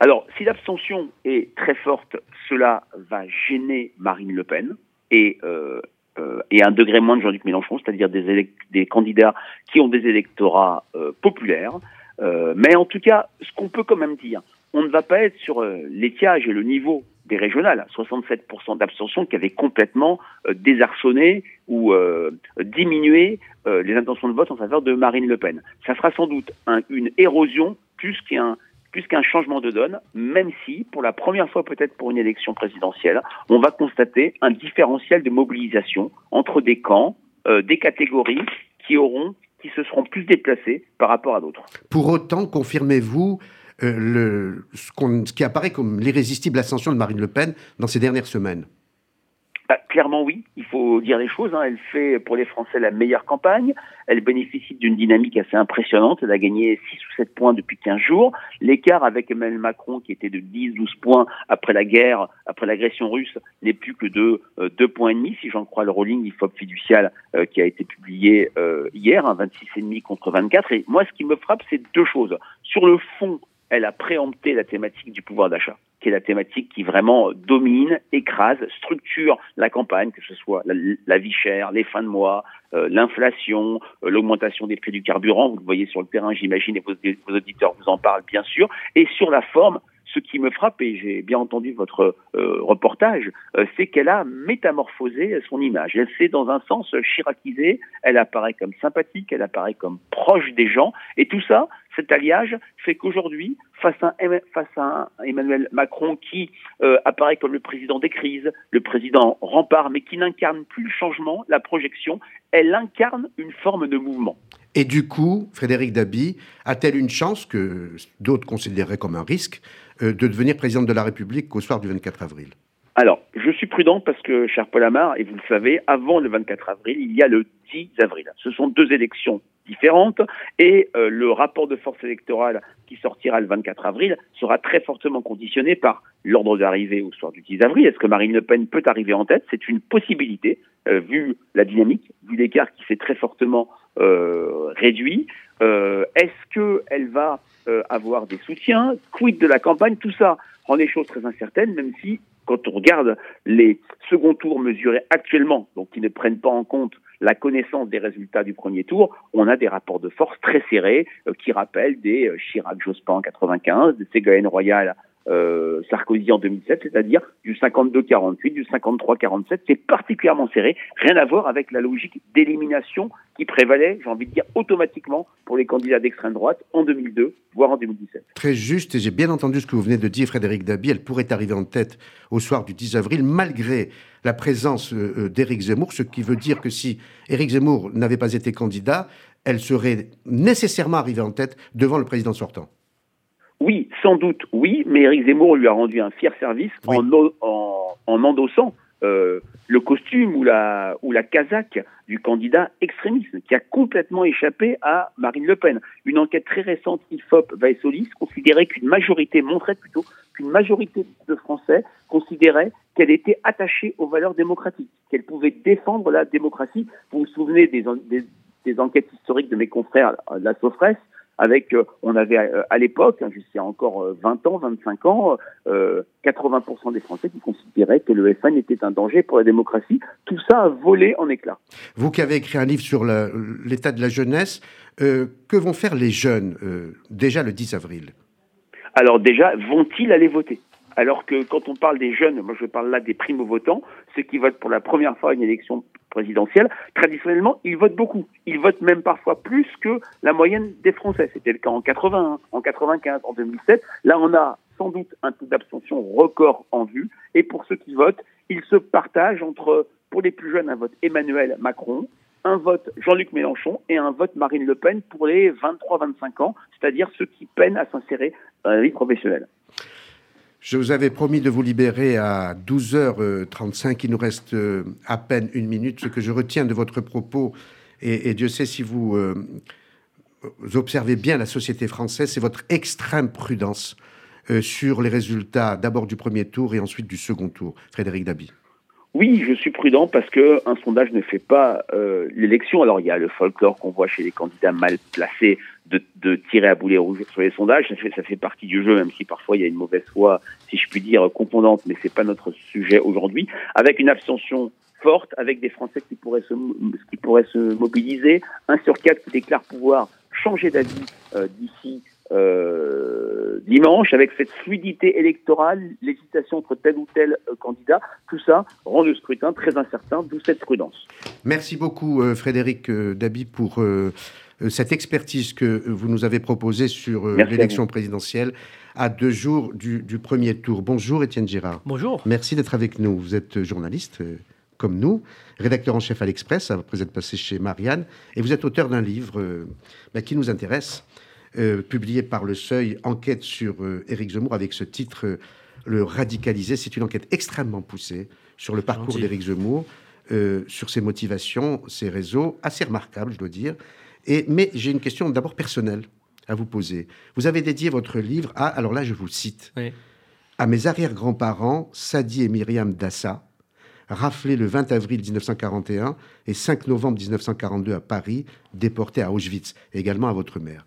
Alors, si l'abstention est très forte, cela va gêner Marine Le Pen et euh, euh, et un degré moins de Jean-Luc Mélenchon, c'est-à-dire des, des, candidats qui ont des électorats euh, populaires. Euh, mais en tout cas, ce qu'on peut quand même dire, on ne va pas être sur l'étiage et le niveau des régionales, 67% d'abstention qui avait complètement désarçonné ou diminué les intentions de vote en faveur de Marine Le Pen. Ça sera sans doute une érosion plus qu'un plus qu'un changement de donne, même si, pour la première fois peut-être pour une élection présidentielle, on va constater un différentiel de mobilisation entre des camps, euh, des catégories qui auront, qui se seront plus déplacées par rapport à d'autres. Pour autant, confirmez-vous euh, le, ce qui apparaît comme l'irrésistible ascension de Marine Le Pen dans ces dernières semaines? Bah, clairement oui, il dire les choses. Hein. Elle fait pour les Français la meilleure campagne. Elle bénéficie d'une dynamique assez impressionnante. Elle a gagné 6 ou 7 points depuis 15 jours. L'écart avec Emmanuel Macron, qui était de 10-12 points après la guerre, après l'agression russe, n'est plus que de euh, 2 points et demi, si j'en crois le rolling IFOP fiducial euh, qui a été publié euh, hier, hein, 26,5 contre 24. Et moi, ce qui me frappe, c'est deux choses. Sur le fond, elle a préempté la thématique du pouvoir d'achat qui est la thématique qui vraiment domine, écrase, structure la campagne, que ce soit la, vie chère, les fins de mois, euh, l'inflation, euh, l'augmentation des prix du carburant. Vous le voyez sur le terrain, j'imagine, et vos, vos, auditeurs vous en parlent bien sûr. Et sur la forme, ce qui me frappe, et j'ai bien entendu votre euh, reportage, c'est qu'elle a métamorphosé son image. Elle s'est dans un sens chiracisée, elle apparaît comme sympathique, elle apparaît comme proche des gens, et tout ça, cet alliage fait qu'aujourd'hui, face à, face à Emmanuel Macron qui euh, apparaît comme le président des crises, le président rempart, mais qui n'incarne plus le changement, la projection, elle incarne une forme de mouvement. Et du coup, Frédéric Dabi a-t-elle une chance que d'autres considéreraient comme un risque euh, de devenir présidente de la République au soir du 24 avril alors, je suis prudent parce que, cher Paul Amar, et vous le savez, avant le 24 avril, il y a le 10 avril. Ce sont deux élections différentes et euh, le rapport de force électorale qui sortira le 24 avril sera très fortement conditionné par l'ordre d'arrivée au soir du 10 avril. Est-ce que Marine Le Pen peut arriver en tête? C'est une possibilité, euh, vu la dynamique, vu l'écart qui s'est très fortement euh, réduit. Est-ce qu'elle va avoir des soutiens? Quid de la campagne? Tout ça rend les choses très incertaines, même si quand on regarde les second tours mesurés actuellement, donc qui ne prennent pas en compte la connaissance des résultats du premier tour, on a des rapports de force très serrés euh, qui rappellent des euh, Chirac-Jospin en 95, des Ségolène Royal euh, Sarkozy en 2007, c'est-à-dire du 52-48, du 53-47. C'est particulièrement serré, rien à voir avec la logique d'élimination qui prévalait, j'ai envie de dire, automatiquement pour les candidats d'extrême droite en 2002, voire en 2017. Très juste, et j'ai bien entendu ce que vous venez de dire, Frédéric Dabi, elle pourrait arriver en tête au soir du 10 avril, malgré la présence euh, d'Éric Zemmour, ce qui veut dire que si Éric Zemmour n'avait pas été candidat, elle serait nécessairement arrivée en tête devant le président sortant. Sans doute, oui, mais Éric Zemmour lui a rendu un fier service en, en, endossant euh, le costume ou la, ou la casaque du candidat extrémiste qui a complètement échappé à Marine Le Pen. Une enquête très récente, IFOP Vaesolis, considérait qu'une majorité, montrait plutôt qu'une majorité de Français considérait qu'elle était attachée aux valeurs démocratiques, qu'elle pouvait défendre la démocratie. Vous vous souvenez des, des, des enquêtes historiques de mes confrères de la Sofres avec, euh, on avait euh, à l'époque, hein, jusqu'à encore 20 euh, ans, 25 ans, 80% des Français qui considéraient que le FN était un danger pour la démocratie. Tout ça a volé en éclats. Vous qui avez écrit un livre sur l'état de la jeunesse, que vont faire les jeunes déjà le 10 avril? Alors déjà, vont-ils aller voter? Alors que quand on parle des jeunes, moi je parle là des primo-votants, ceux qui votent pour la première fois une élection présidentielle, traditionnellement, ils votent beaucoup. Ils votent même parfois plus que la moyenne des Français. C'était le cas en 81, en 95, en 2007. Là, on a sans doute un taux d'abstention record en vue. Et pour ceux qui votent, ils se partagent entre, pour les plus jeunes, un vote Emmanuel Macron, un vote Jean-Luc Mélenchon et un vote Marine Le Pen pour les 23-25 ans, c'est-à-dire ceux qui peinent à s'insérer dans la vie professionnelle. Je vous avais promis de vous libérer à 12h35. Il nous reste euh, à peine une minute. Ce que je retiens de votre propos, et, Dieu sait si vous, euh, observez bien la société française, c'est votre extrême prudence euh, sur les résultats d'abord du premier tour et ensuite du second tour. Frédéric Dabi. Oui, je suis prudent parce que un sondage ne fait pas l'élection. Alors il y a le folklore qu'on voit chez les candidats mal placés de, tirer à boulet rouge sur les sondages. Ça fait, ça fait partie du jeu, même si parfois il y a une mauvaise foi, si je puis dire, confondante, mais c'est pas notre sujet aujourd'hui. Avec une abstention forte, avec des Français qui pourraient se, qui pourraient se mobiliser, un sur quatre qui déclare pouvoir changer d'avis euh, d'ici euh, dimanche, avec cette fluidité électorale, l'hésitation entre tel ou tel euh, candidat, tout ça rend le scrutin très incertain, d'où cette prudence. Merci beaucoup Frédéric Dabi pour cette expertise que vous nous avez proposée sur euh, l'élection présidentielle à deux jours du, premier tour. Bonjour Étienne Girard. Bonjour. Merci d'être avec nous. Vous êtes journaliste euh, comme nous, rédacteur en chef à l'Express, après vous êtes passé chez Marianne, et vous êtes auteur d'un livre bah, qui nous intéresse, publié par Le Seuil, Enquête sur Éric Zemmour, avec ce titre Le radicaliser. C'est une enquête extrêmement poussée sur le parcours d'Éric Zemmour, sur ses motivations, ses réseaux, assez remarquable, je dois dire mais j'ai une question d'abord personnelle à vous poser. Vous avez dédié votre livre à, alors là je vous cite, à mes arrière-grands-parents, Sadi et Myriam Dassa, raflés le 20 avril 1941 et 5 novembre 1942 à Paris, déportés à Auschwitz, et également à votre mère.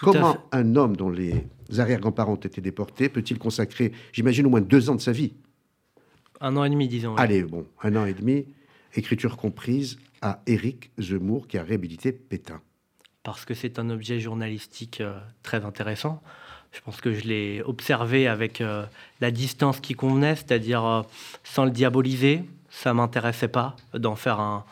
Comment un homme dont les arrière-grands-parents ont été déportés peut-il consacrer, j'imagine, au moins deux ans de sa vie? Un an et demi, disons. Allez, bon, un an et demi, écriture comprise, à Éric Zemmour qui a réhabilité Pétain Parce que c'est un objet journalistique euh, très intéressant. Je pense que je l'ai observé avec euh, la distance qui convenait, c'est-à-dire euh, sans le diaboliser. Ça m'intéressait pas d'en faire un,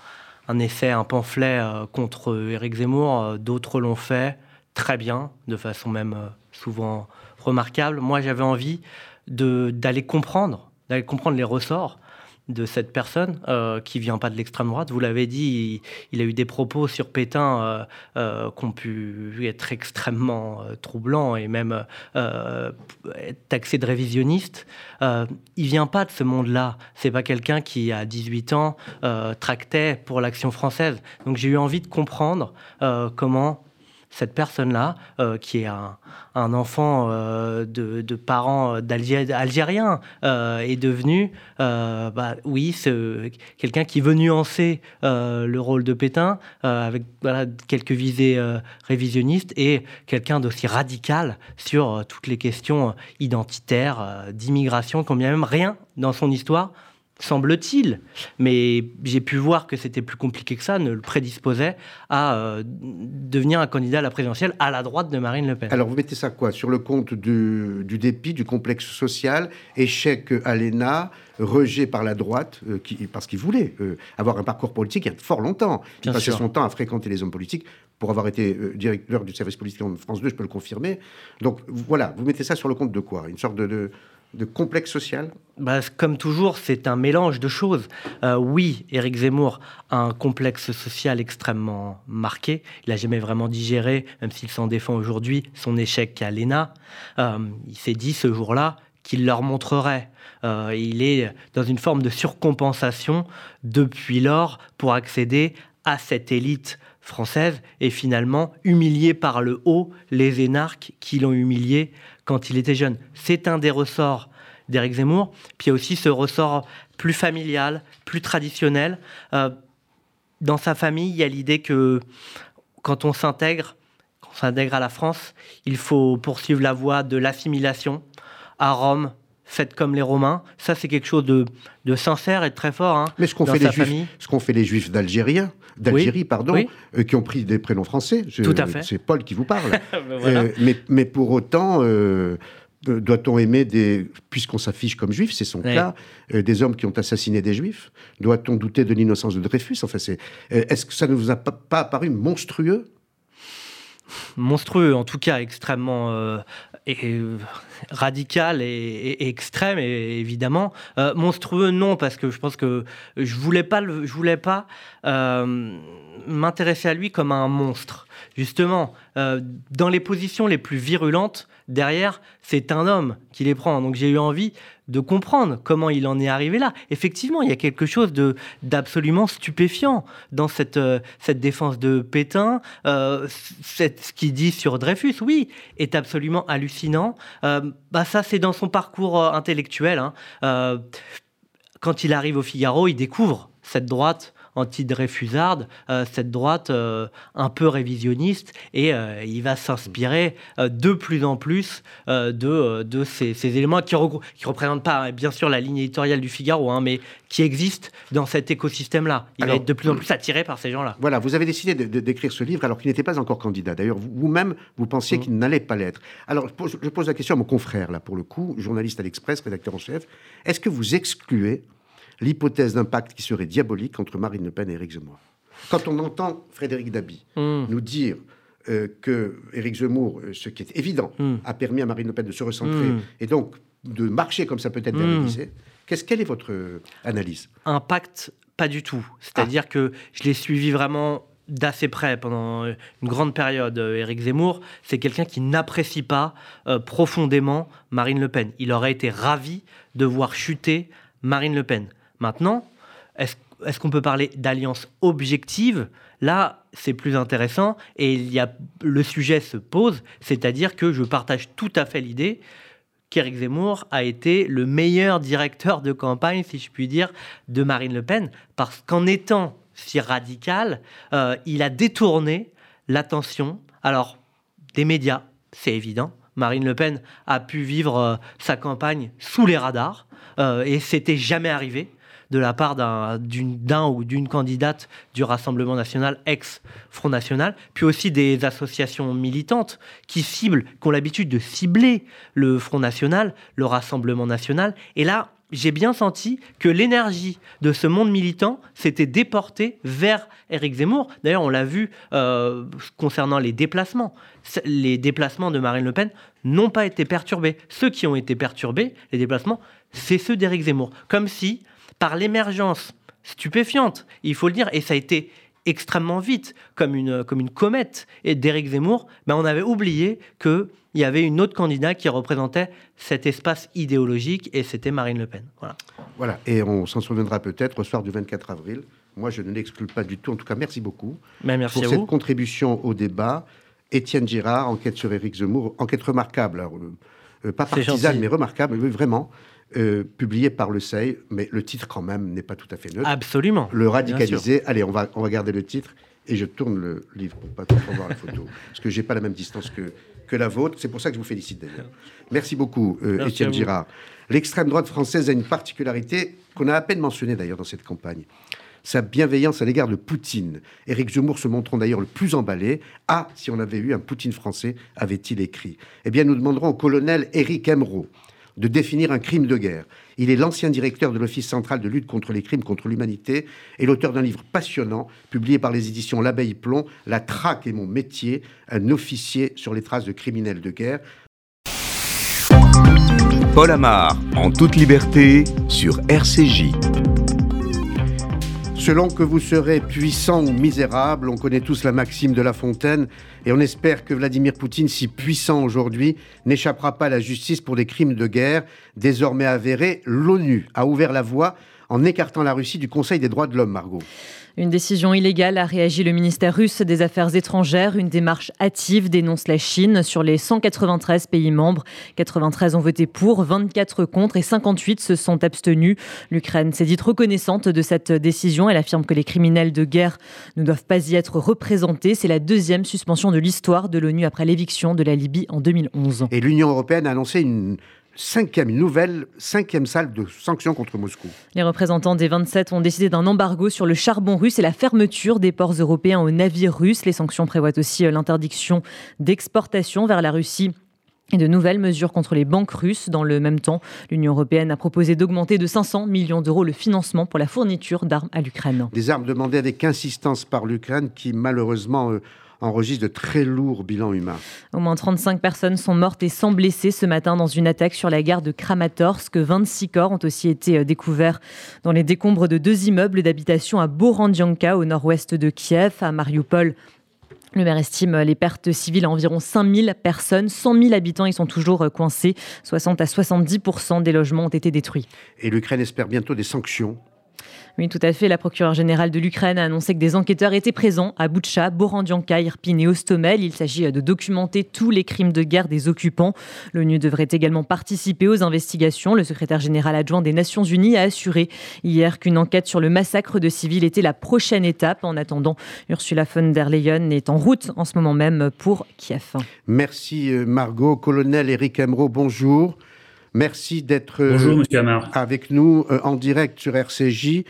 un, essai, un pamphlet contre Éric Zemmour. D'autres l'ont fait très bien, de façon même souvent remarquable. Moi, j'avais envie d'aller comprendre, d'aller comprendre les ressorts de cette personne euh, qui vient pas de l'extrême droite. Vous l'avez dit, il, a eu des propos sur Pétain euh, euh, qui ont pu être extrêmement troublants et même taxés de révisionniste. il vient pas de ce monde-là. C'est pas quelqu'un qui, à 18 ans, tractait pour l'action française. Donc j'ai eu envie de comprendre comment cette personne-là, euh, qui est un, enfant euh, de, parents algériens, euh, est devenu, bah, oui, quelqu'un qui veut nuancer le rôle de Pétain avec quelques visées révisionnistes et quelqu'un d'aussi radical sur toutes les questions identitaires, d'immigration, combien même rien dans son histoire semble-t-il, mais j'ai pu voir que c'était plus compliqué que ça, ne le prédisposait à euh, devenir un candidat à la présidentielle à la droite de Marine Le Pen. Alors vous mettez ça quoi? Sur le compte du, dépit, du complexe social, échec à l'ENA, rejet par la droite, euh, qui, parce qu'il voulait euh, avoir un parcours politique il y a fort longtemps. Il passait son temps à fréquenter les hommes politiques. Pour avoir été directeur du service politique en France 2, je peux le confirmer. Donc voilà, vous mettez ça sur le compte de quoi? Une sorte de de complexe social bah, Comme toujours, c'est un mélange de choses. Euh, oui, Éric Zemmour a un complexe social extrêmement marqué. Il n'a jamais vraiment digéré, même s'il s'en défend aujourd'hui, son échec à l'ENA. Euh, il s'est dit ce jour-là qu'il leur montrerait. Euh, il est dans une forme de surcompensation depuis lors pour accéder à cette élite française et finalement humilié par le haut les énarques qui l'ont humilié quand il était jeune. C'est un des ressorts d'Éric Zemmour. Puis il y a aussi ce ressort plus familial, plus traditionnel. Euh, dans sa famille, il y a l'idée que quand on s'intègre, quand on s'intègre à la France, il faut poursuivre la voie de l'assimilation. À Rome, faites comme les Romains. Ça, c'est quelque chose de, sincère et de très fort. Hein, Mais ce qu'ont fait, les Juifs, ce fait les Juifs d'Algérie, pardon, euh, qui ont pris des prénoms français. Tout à fait. C'est Paul qui vous parle. *laughs* Ben euh, mais, pour autant, euh, doit-on aimer des, puisqu'on s'affiche comme juif, c'est son cas, euh, des hommes qui ont assassiné des juifs? Doit-on douter de l'innocence de Dreyfus? Enfin, c'est, euh, est-ce que ça ne vous a pas, apparu monstrueux? Monstrueux, en tout cas extrêmement radical et, extrême, et, évidemment. monstrueux, non, parce que je pense que je voulais pas, je voulais pas m'intéresser à lui comme à un monstre. Justement, dans les positions les plus virulentes, derrière, c'est un homme qui les prend. Donc j'ai eu envie de comprendre comment il en est arrivé là. Effectivement, il y a quelque chose de d'absolument stupéfiant dans cette, euh, cette défense de Pétain. Euh, ce qu'il dit sur Dreyfus, oui, est absolument hallucinant. Euh, bah ça, c'est dans son parcours intellectuel. Hein. quand il arrive au Figaro, il découvre cette droite anti-Dreyfusarde, euh, cette droite euh, un peu révisionniste, et euh, il va s'inspirer de plus en plus de, de ces, éléments qui ne représentent pas, bien sûr, la ligne éditoriale du Figaro, hein, mais qui existent dans cet écosystème-là. Il va être de plus en plus attiré par ces gens-là. Voilà, vous avez décidé d'écrire ce livre alors qu'il n'était pas encore candidat. D'ailleurs, vous-même, vous pensiez mmh. qu'il n'allait pas l'être. Alors, je pose la question à mon confrère, là, pour le coup, journaliste à l'Express, rédacteur en chef. Est-ce que vous excluez l'hypothèse d'un pacte qui serait diabolique entre Marine Le Pen et Éric Zemmour. Quand on entend Frédéric Dabi hmm. nous dire euh, que Éric Zemmour, euh, ce qui est évident, hmm. a permis à Marine Le Pen de se recentrer hmm. et donc de marcher comme ça peut-être vers l'Élysée, qu'est-ce quelle est votre euh, analyse? Un pacte, pas du tout. C'est-à-dire ah. que je l'ai suivi vraiment d'assez près pendant une grande période, Éric Zemmour, c'est quelqu'un qui n'apprécie pas profondément Marine Le Pen. Il aurait été ravi de voir chuter Marine Le Pen. Maintenant, est-ce qu'on peut parler d'alliance objective? Là, c'est plus intéressant et il y a, le sujet se pose, c'est-à-dire que je partage tout à fait l'idée qu'Éric Zemmour a été le meilleur directeur de campagne, si je puis dire, de Marine Le Pen, parce qu'en étant si radical, euh, il a détourné l'attention, alors des médias, c'est évident. Marine Le Pen a pu vivre euh, sa campagne sous les radars, euh, et c'était jamais arrivé de la part d'un ou d'une candidate du Rassemblement national, ex-Front national, puis aussi des associations militantes qui ciblent, qui ont l'habitude de cibler le Front national, le Rassemblement national. Et là, j'ai bien senti que l'énergie de ce monde militant s'était déportée vers Éric Zemmour. D'ailleurs, on l'a vu euh, concernant les déplacements. Les déplacements de Marine Le Pen n'ont pas été perturbés. Ceux qui ont été perturbés, les déplacements, c'est ceux d'Éric Zemmour. Comme si par l'émergence stupéfiante, il faut le dire, et ça a été extrêmement vite, comme une, comme une comète, et d'Éric Zemmour, ben on avait oublié qu'il y avait une autre candidate qui représentait cet espace idéologique, et c'était Marine Le Pen. Voilà. Voilà, et on s'en souviendra peut-être au soir du 24 avril. Moi, je ne l'exclus pas du tout. En tout cas, merci beaucoup ben, merci pour cette contribution au débat. Étienne Girard, enquête sur Éric Zemmour, enquête remarquable, euh, pas partisane, mais remarquable, vraiment. Euh, publié par le SEI, mais le titre quand même n'est pas tout à fait neutre. Absolument. Le radicaliser. Allez, on va, on va garder le titre et je tourne le livre pour pas trop voir la photo, *laughs* parce que j'ai pas la même distance que, que la vôtre. C'est pour ça que je vous félicite d'ailleurs. Merci beaucoup, euh, Étienne Girard. L'extrême droite française a une particularité qu'on a à peine mentionnée d'ailleurs dans cette campagne. Sa bienveillance à l'égard de Poutine. Éric Zemmour se montrant d'ailleurs le plus emballé. Ah, si on avait eu un Poutine français, avait-il écrit. Eh bien, nous demanderons au colonel Éric Emeraud de définir un crime de guerre. Il est l'ancien directeur de l'Office central de lutte contre les crimes contre l'humanité et l'auteur d'un livre passionnant publié par les éditions L'Abeille Plomb, La traque est mon métier, un officier sur les traces de criminels de guerre. Paul Amar, en toute liberté, sur RCJ. Selon que vous serez puissant ou misérable, on connaît tous la maxime de La Fontaine, et on espère que Vladimir Poutine, si puissant aujourd'hui, n'échappera pas à la justice pour des crimes de guerre désormais avérés. L'ONU a ouvert la voie en écartant la Russie du Conseil des droits de l'homme, Margot. Une décision illégale a réagi le ministère russe des Affaires étrangères. Une démarche hâtive dénonce la Chine. Sur les 193 pays membres, 93 ont voté pour, 24 contre et 58 se sont abstenus. L'Ukraine s'est dite reconnaissante de cette décision. Elle affirme que les criminels de guerre ne doivent pas y être représentés. C'est la deuxième suspension de l'histoire de l'ONU après l'éviction de la Libye en 2011. Et l'Union européenne a annoncé une cinquième nouvelle, cinquième salle de sanctions contre Moscou. Les représentants des 27 ont décidé d'un embargo sur le charbon russe et la fermeture des ports européens aux navires russes. Les sanctions prévoient aussi euh, l'interdiction d'exportation vers la Russie et de nouvelles mesures contre les banques russes. Dans le même temps, l'Union européenne a proposé d'augmenter de 500 millions d'euros le financement pour la fourniture d'armes à l'Ukraine. Des armes demandées avec insistance par l'Ukraine qui malheureusement... Euh, enregistre de très lourds bilans humains. Au moins 35 personnes sont mortes et 100 blessées ce matin dans une attaque sur la gare de Kramatorsk. 26 corps ont aussi été euh, découverts dans les décombres de deux immeubles d'habitation à Borandianka, au nord-ouest de Kiev, à Mariupol. Le maire estime les pertes civiles à environ 5000 personnes. 100 000 habitants y sont toujours euh, coincés. 60 à 70% des logements ont été détruits. Et l'Ukraine espère bientôt des sanctions oui, tout à fait. La procureure générale de l'Ukraine a annoncé que des enquêteurs étaient présents à Boutcha, Borandianka, Irpin et Ostomel. Il s'agit de documenter tous les crimes de guerre des occupants. L'ONU devrait également participer aux investigations. Le secrétaire général adjoint des Nations Unies a assuré hier qu'une enquête sur le massacre de civils était la prochaine étape. En attendant, Ursula von der Leyen est en route en ce moment même pour Kiev. Merci euh, Margot. Colonel Eric Emeraud, bonjour. Merci d'être euh, avec nous euh, en direct sur RCJ.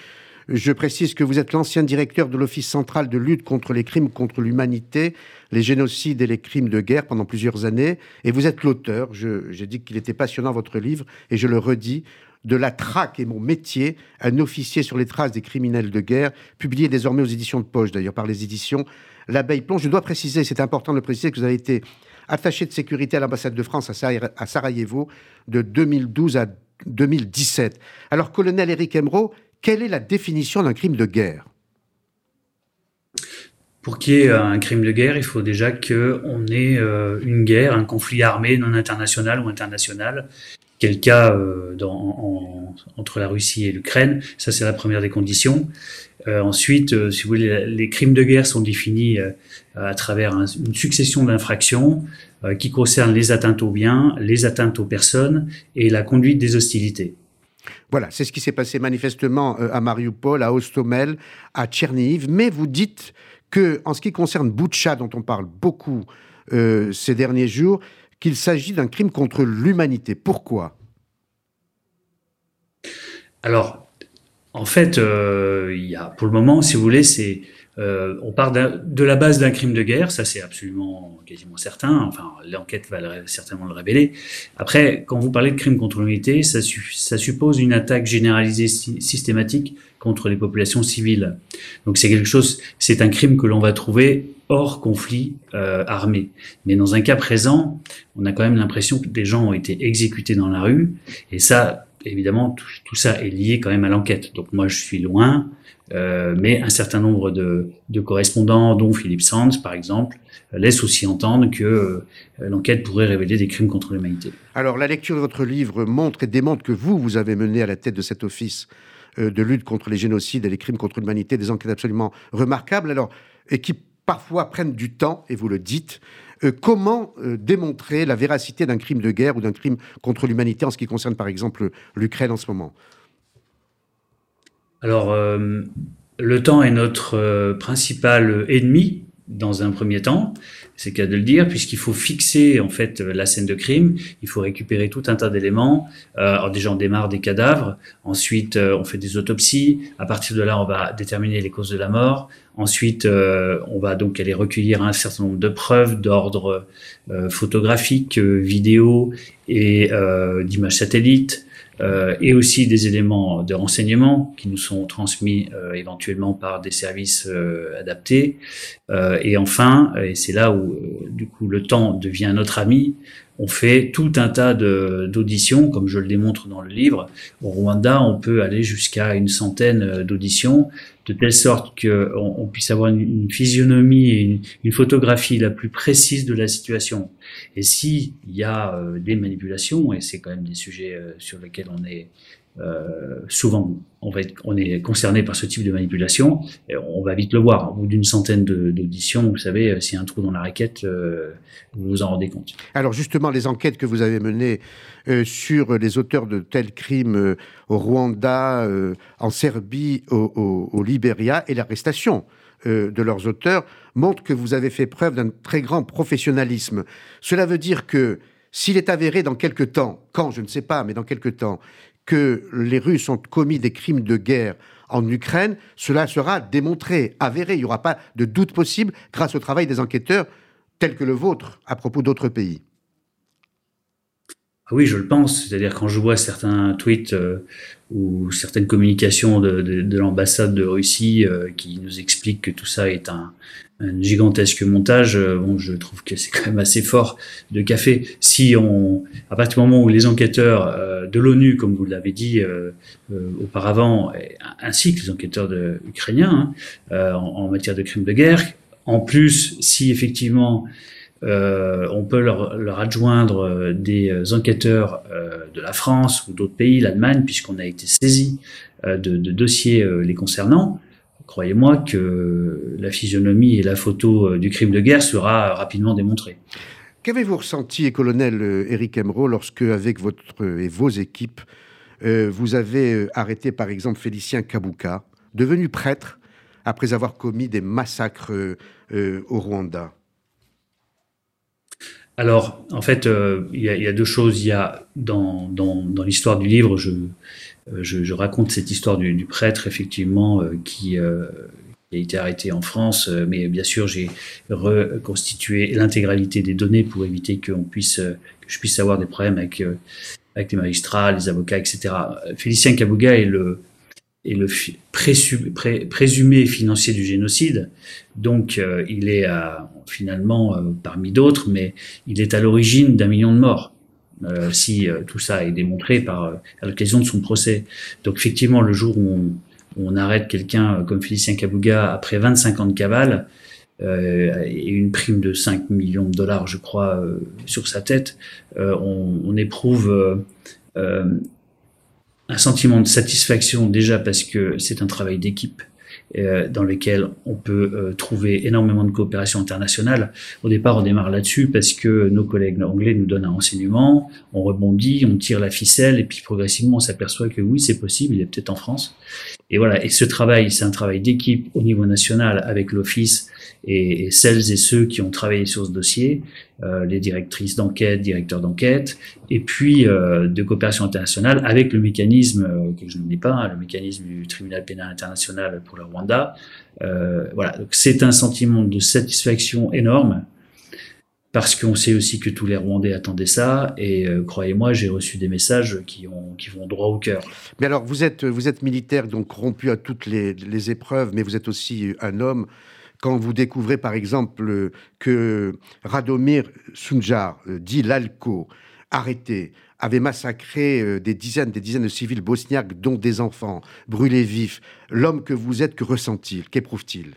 Je précise que vous êtes l'ancien directeur de l'Office central de lutte contre les crimes contre l'humanité, les génocides et les crimes de guerre pendant plusieurs années. Et vous êtes l'auteur, j'ai dit qu'il était passionnant votre livre, et je le redis, de La traque et mon métier, un officier sur les traces des criminels de guerre, publié désormais aux éditions de poche, d'ailleurs par les éditions L'Abeille Plonge. Je dois préciser, c'est important de le préciser, que vous avez été attaché de sécurité à l'ambassade de France à Sarajevo de 2012 à 2017. Alors, colonel Eric Emeraud, quelle est la définition d'un crime de guerre? Pour qu'il y ait un crime de guerre, il faut déjà qu'on ait euh, une guerre, un conflit armé non international ou international, quel cas euh, entre la Russie et l'Ukraine. Ça, c'est la première des conditions. Euh, ensuite, euh, si vous voulez, les crimes de guerre sont définis euh, à travers une succession d'infractions qui concernent les atteintes aux biens, les atteintes aux personnes et la conduite des hostilités. Voilà, c'est ce qui s'est passé manifestement à Mariupol, à Ostomel, à Tcherniv. Mais vous dites que, en ce qui concerne Boutcha, dont on parle beaucoup ces derniers jours, qu'il s'agit d'un crime contre l'humanité. Pourquoi? Alors, en fait, euh, il y a, pour le moment, si vous voulez, c'est euh, on part de la base d'un crime de guerre, ça c'est absolument quasiment certain. Enfin, l'enquête va certainement le révéler. Après, quand vous parlez de crime contre l'humanité, ça, suppose une attaque généralisée systématique contre les populations civiles. Donc c'est quelque chose, c'est un crime que l'on va trouver hors conflit euh, armé. Mais dans un cas présent, on a quand même l'impression que des gens ont été exécutés dans la rue, et ça, évidemment, tout, ça est lié quand même à l'enquête. Donc moi, je suis loin, euh, mais un certain nombre de, correspondants, dont Philippe Sands, par exemple, laissent aussi entendre que euh, l'enquête pourrait révéler des crimes contre l'humanité. Alors, la lecture de votre livre montre et démontre que vous, vous avez mené à la tête de cet office euh, de lutte contre les génocides et les crimes contre l'humanité des enquêtes absolument remarquables, alors, et qui parfois prennent du temps, et vous le dites. Euh, comment euh, démontrer la véracité d'un crime de guerre ou d'un crime contre l'humanité en ce qui concerne par exemple l'Ukraine en ce moment? Alors, euh, le temps est notre principal ennemi dans un premier temps, c'est le cas de le dire, puisqu'il faut fixer en fait la scène de crime, il faut récupérer tout un tas d'éléments. alors déjà on démarre des cadavres, ensuite on fait des autopsies, à partir de là on va déterminer les causes de la mort, Ensuite, euh, on va donc aller recueillir un certain nombre de preuves d'ordre euh, photographique, euh, vidéo et d'images satellites, et aussi des éléments de renseignement qui nous sont transmis éventuellement par des services adaptés. et enfin, et c'est là où du coup le temps devient notre ami, on fait tout un tas d'auditions, comme je le démontre dans le livre. Au Rwanda, on peut aller jusqu'à une centaine d'auditions, de telle sorte qu'on on puisse avoir une, physionomie et une, photographie la plus précise de la situation. Et s'il y a euh, des manipulations, et c'est quand même des sujets euh, sur lesquels on est euh, souvent on, est concerné par ce type de manipulation, on va vite le voir. Au bout d'une centaine d'auditions, vous savez, euh, s'il y a un trou dans la raquette, euh, vous vous en rendez compte. Alors justement, les enquêtes que vous avez menées sur les auteurs de tels crimes au Rwanda, en Serbie, au, au, Libéria, et l'arrestation de leurs auteurs montrent que vous avez fait preuve d'un très grand professionnalisme. Cela veut dire que s'il est avéré dans quelques temps, quand je ne sais pas, mais dans quelques temps, que les Russes ont commis des crimes de guerre en Ukraine, cela sera démontré, avéré. Il n'y aura pas de doute possible grâce au travail des enquêteurs tels que le vôtre à propos d'autres pays. Ah oui, je le pense. C'est-à-dire quand je vois certains tweets euh, ou certaines communications de, l'ambassade de Russie euh, qui nous expliquent que tout ça est un, un gigantesque montage, euh, bon, je trouve que c'est *laughs* quand même assez fort de café. Si on, à partir du moment où les enquêteurs euh, de l'ONU, comme vous l'avez dit euh, auparavant, ainsi que les enquêteurs de, ukrainiens hein, en, matière de crimes de guerre, en plus, si effectivement on peut leur, leur adjoindre des enquêteurs de la France ou d'autres pays, l'Allemagne, puisqu'on a été saisi de, de, dossiers les concernant, croyez-moi que la physionomie et la photo euh, du crime de guerre sera rapidement démontrée. Qu'avez-vous ressenti, colonel euh, Éric Emeraud, lorsque, avec votre et vos équipes, euh, vous avez arrêté par exemple Félicien Kabuka, devenu prêtre après avoir commis des massacres au Rwanda? Alors, en fait, il y, a deux choses. Il y a dans, dans l'histoire du livre, je, euh, je, raconte cette histoire du, prêtre, effectivement, euh, qui, euh, a été arrêté en France, mais bien sûr, j'ai reconstitué l'intégralité des données pour éviter qu'on puisse, que je puisse avoir des problèmes avec, avec les magistrats, les avocats, etc. Félicien Kabouga est le, est le présumé financier du génocide. Donc, il est finalement parmi d'autres, mais il est à l'origine d'un million de morts. Euh, si euh, tout ça est démontré par euh, l'occasion de son procès. Donc effectivement, le jour où on, arrête quelqu'un comme Félicien Kabouga après 25 ans de cavale et une prime de 5 millions de dollars, je crois, sur sa tête, on, éprouve un sentiment de satisfaction déjà parce que c'est un travail d'équipe euh, dans lesquels on peut euh, trouver énormément de coopération internationale. Au départ, on démarre là-dessus parce que nos collègues anglais nous donnent un renseignement, on rebondit, on tire la ficelle et puis progressivement on s'aperçoit que oui, c'est possible, il est peut-être en France. Et voilà, et ce travail, c'est un travail d'équipe au niveau national avec l'Office et, celles et ceux qui ont travaillé sur ce dossier, euh, les directrices d'enquête, directeurs d'enquête, et puis euh, de coopération internationale avec le mécanisme, euh, que je dis pas, hein, le mécanisme du tribunal pénal international pour le Rwanda. Euh, voilà, c'est un sentiment de satisfaction énorme parce qu'on sait aussi que tous les Rwandais attendaient ça, et euh, croyez-moi, j'ai reçu des messages qui, ont, vont droit au cœur. Mais alors, vous êtes, militaire, donc rompu à toutes les, les épreuves, mais vous êtes aussi un homme. Quand vous découvrez, par exemple, que Radomir Sunjar, euh, dit l'Alco, arrêté, avait massacré euh, des dizaines, des dizaines de civils bosniaques, dont des enfants, brûlés vifs, l'homme que vous êtes, que ressent-il? Qu'éprouve-t-il?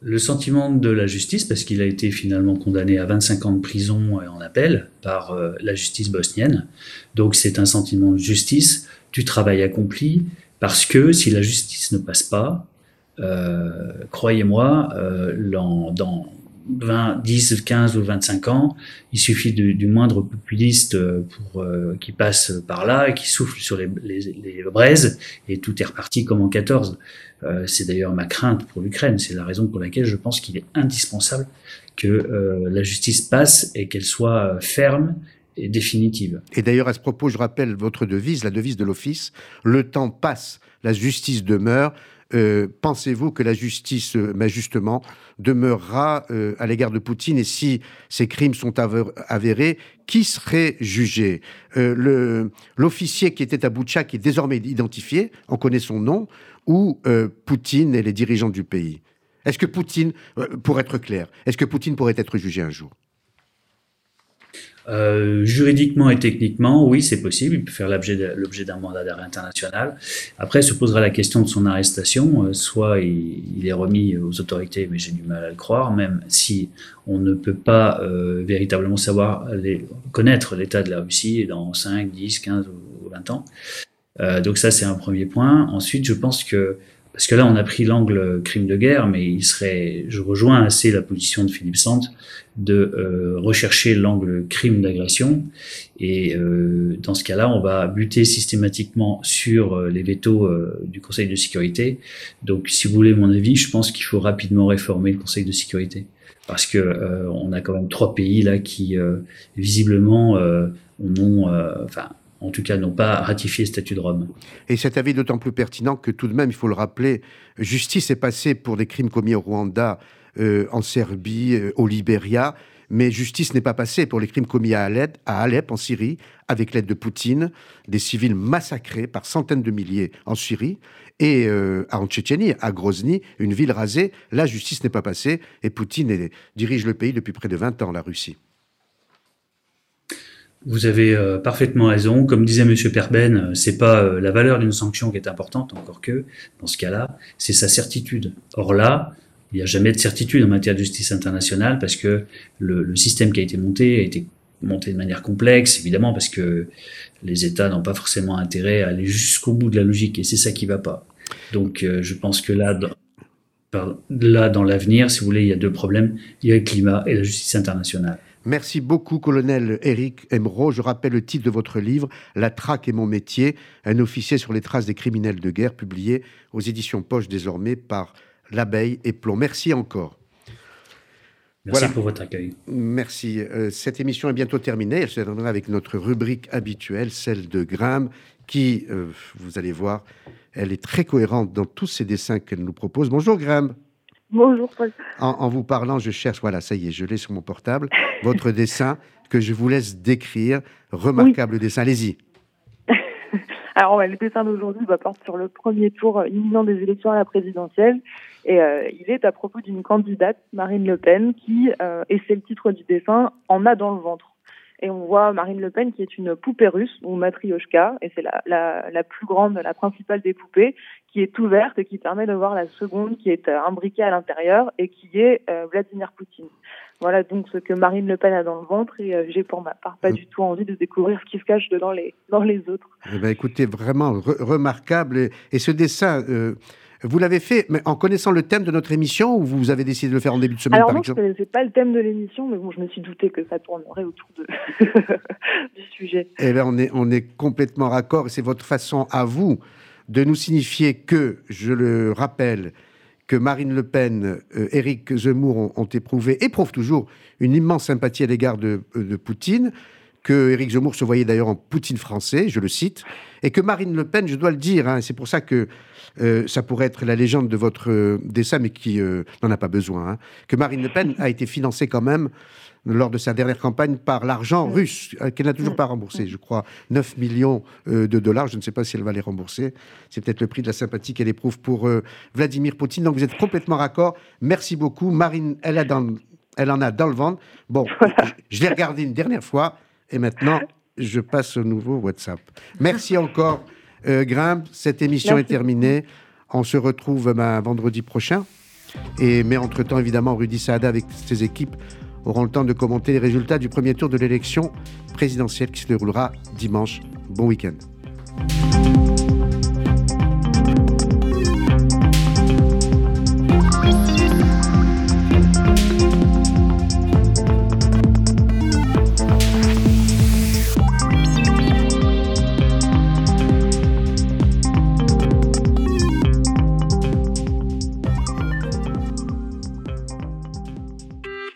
Le sentiment de la justice, parce qu'il a été finalement condamné à 25 ans de prison en appel par euh, la justice bosnienne. Donc c'est un sentiment de justice, du travail accompli, parce que si la justice ne passe pas, euh, croyez-moi, euh, dans 20, 10, 15 ou 25 ans, il suffit du moindre populiste pour, qui passe par là qui souffle sur les, les, braises et tout est reparti comme en 14. Euh, c'est d'ailleurs ma crainte pour l'Ukraine. C'est la raison pour laquelle je pense qu'il est indispensable que euh, la justice passe et qu'elle soit euh, ferme et définitive. Et d'ailleurs, à ce propos, je rappelle votre devise, la devise de l'Office, le temps passe, la justice demeure. Pensez-vous que la justice, mais justement, demeurera à l'égard de Poutine Et si ces crimes sont avérés, qui serait jugé? L'officier qui était à Boutcha, qui est désormais identifié, on connaît son nom, ou euh, Poutine et les dirigeants du pays? Est-ce que Poutine, euh, pour être clair, est-ce que Poutine pourrait être jugé un jour? Euh, juridiquement et techniquement, oui, c'est possible. Il peut faire l'objet d'un mandat d'arrêt international. Après, se posera la question de son arrestation. Euh, soit il, est remis aux autorités, mais j'ai du mal à le croire, même si on ne peut pas euh, véritablement savoir connaître l'état de la Russie dans 5, 10, 15 ou 20 ans. donc ça, c'est un premier point. Ensuite, je pense que parce que là, on a pris l'angle crime de guerre, mais il serait, je rejoins assez la position de Philippe Sante de euh, rechercher l'angle crime d'agression. Et euh, dans ce cas-là, on va buter systématiquement sur euh, les vétos du Conseil de sécurité. Donc, si vous voulez mon avis, je pense qu'il faut rapidement réformer le Conseil de sécurité parce que on a quand même trois pays là qui visiblement ont, enfin en tout cas n'ont pas ratifié le statut de Rome. Et cet avis est d'autant plus pertinent que tout de même, il faut le rappeler, justice est passée pour des crimes commis au Rwanda, euh, en Serbie, euh, au Libéria, mais justice n'est pas passée pour les crimes commis à Alep, en Syrie, avec l'aide de Poutine, des civils massacrés par centaines de milliers en Syrie, et euh, en Tchétchénie, à Grozny, une ville rasée. La justice n'est pas passée, et Poutine dirige le pays depuis près de 20 ans, la Russie. Vous avez euh, parfaitement raison. Comme disait Monsieur Perben, euh, c'est pas euh, la valeur d'une sanction qui est importante, encore que dans ce cas-là, c'est sa certitude. Or là, il n'y a jamais de certitude en matière de justice internationale parce que le, le, système qui a été monté a été monté de manière complexe, évidemment, parce que les États n'ont pas forcément intérêt à aller jusqu'au bout de la logique, et c'est ça qui va pas. Donc, je pense que là, dans, là, dans l'avenir, si vous voulez, il y a deux problèmes. Il y a le climat et la justice internationale. Merci beaucoup, colonel Eric Emeraud. Je rappelle le titre de votre livre, La traque est mon métier, un officier sur les traces des criminels de guerre, publié aux éditions Poche désormais par L'Abeille et Plomb. Merci encore. Merci pour votre accueil. Merci. Euh, cette émission est bientôt terminée. Elle se terminera avec notre rubrique habituelle, celle de Grim, qui, euh, vous allez voir, elle est très cohérente dans tous ces dessins qu'elle nous propose. Bonjour Graham. *laughs* Bonjour Paul. En, vous parlant, je cherche, voilà, ça y est, je l'ai sur mon portable, votre *laughs* dessin que je vous laisse décrire. Remarquable dessin, allez-y. *laughs* Alors, le dessin d'aujourd'hui va porter sur le premier tour imminent des élections à la présidentielle. Et euh, il est à propos d'une candidate, Marine Le Pen, qui, euh, et c'est le titre du dessin, en a dans le ventre. Et on voit Marine Le Pen qui est une poupée russe, ou matrioshka, et c'est la, la, la, plus grande, la principale des poupées, qui est ouverte et qui permet de voir la seconde qui est euh, imbriquée à l'intérieur et qui est euh, Vladimir Poutine. Voilà donc ce que Marine Le Pen a dans le ventre et euh, j'ai pour ma part pas du tout envie de découvrir ce qui se cache dans les, dans les autres. Eh ben, écoutez, vraiment remarquable. Et, ce dessin, vous l'avez fait mais en connaissant le thème de notre émission ou vous avez décidé de le faire en début de semaine Alors par non, exemple je ne connaissais pas le thème de l'émission, mais bon, je me suis douté que ça tournerait autour de... *laughs* du sujet. Eh bien, on est, on est complètement raccord et c'est votre façon à vous de nous signifier que, je le rappelle, que Marine Le Pen, euh, Éric Zemmour ont, éprouvé, éprouvent toujours une immense sympathie à l'égard de, euh, de Poutine, que Éric Zemmour se voyait d'ailleurs en Poutine français, je le cite, et que Marine Le Pen, je dois le dire, hein, c'est pour ça que euh, ça pourrait être la légende de votre euh, dessin, mais qui euh, n'en a pas besoin, hein, que Marine Le Pen a été financée quand même lors de sa dernière campagne par l'argent russe, qu'elle n'a toujours pas remboursé, je crois, 9 millions de dollars. Je ne sais pas si elle va les rembourser. C'est peut-être le prix de la sympathie qu'elle éprouve pour Vladimir Poutine. Donc vous êtes complètement raccord. Merci beaucoup. Marine, elle, a dans, elle en a dans le ventre. Bon, je l'ai regardé une dernière fois. Et maintenant, je passe au nouveau WhatsApp. Merci encore, euh, Grimpe. Cette émission est terminée. On se retrouve ben, vendredi prochain. Et, mais entre-temps, évidemment, Rudy Saada avec ses équipes auront le temps de commenter les résultats du premier tour de l'élection présidentielle qui se déroulera dimanche. Bon week-end.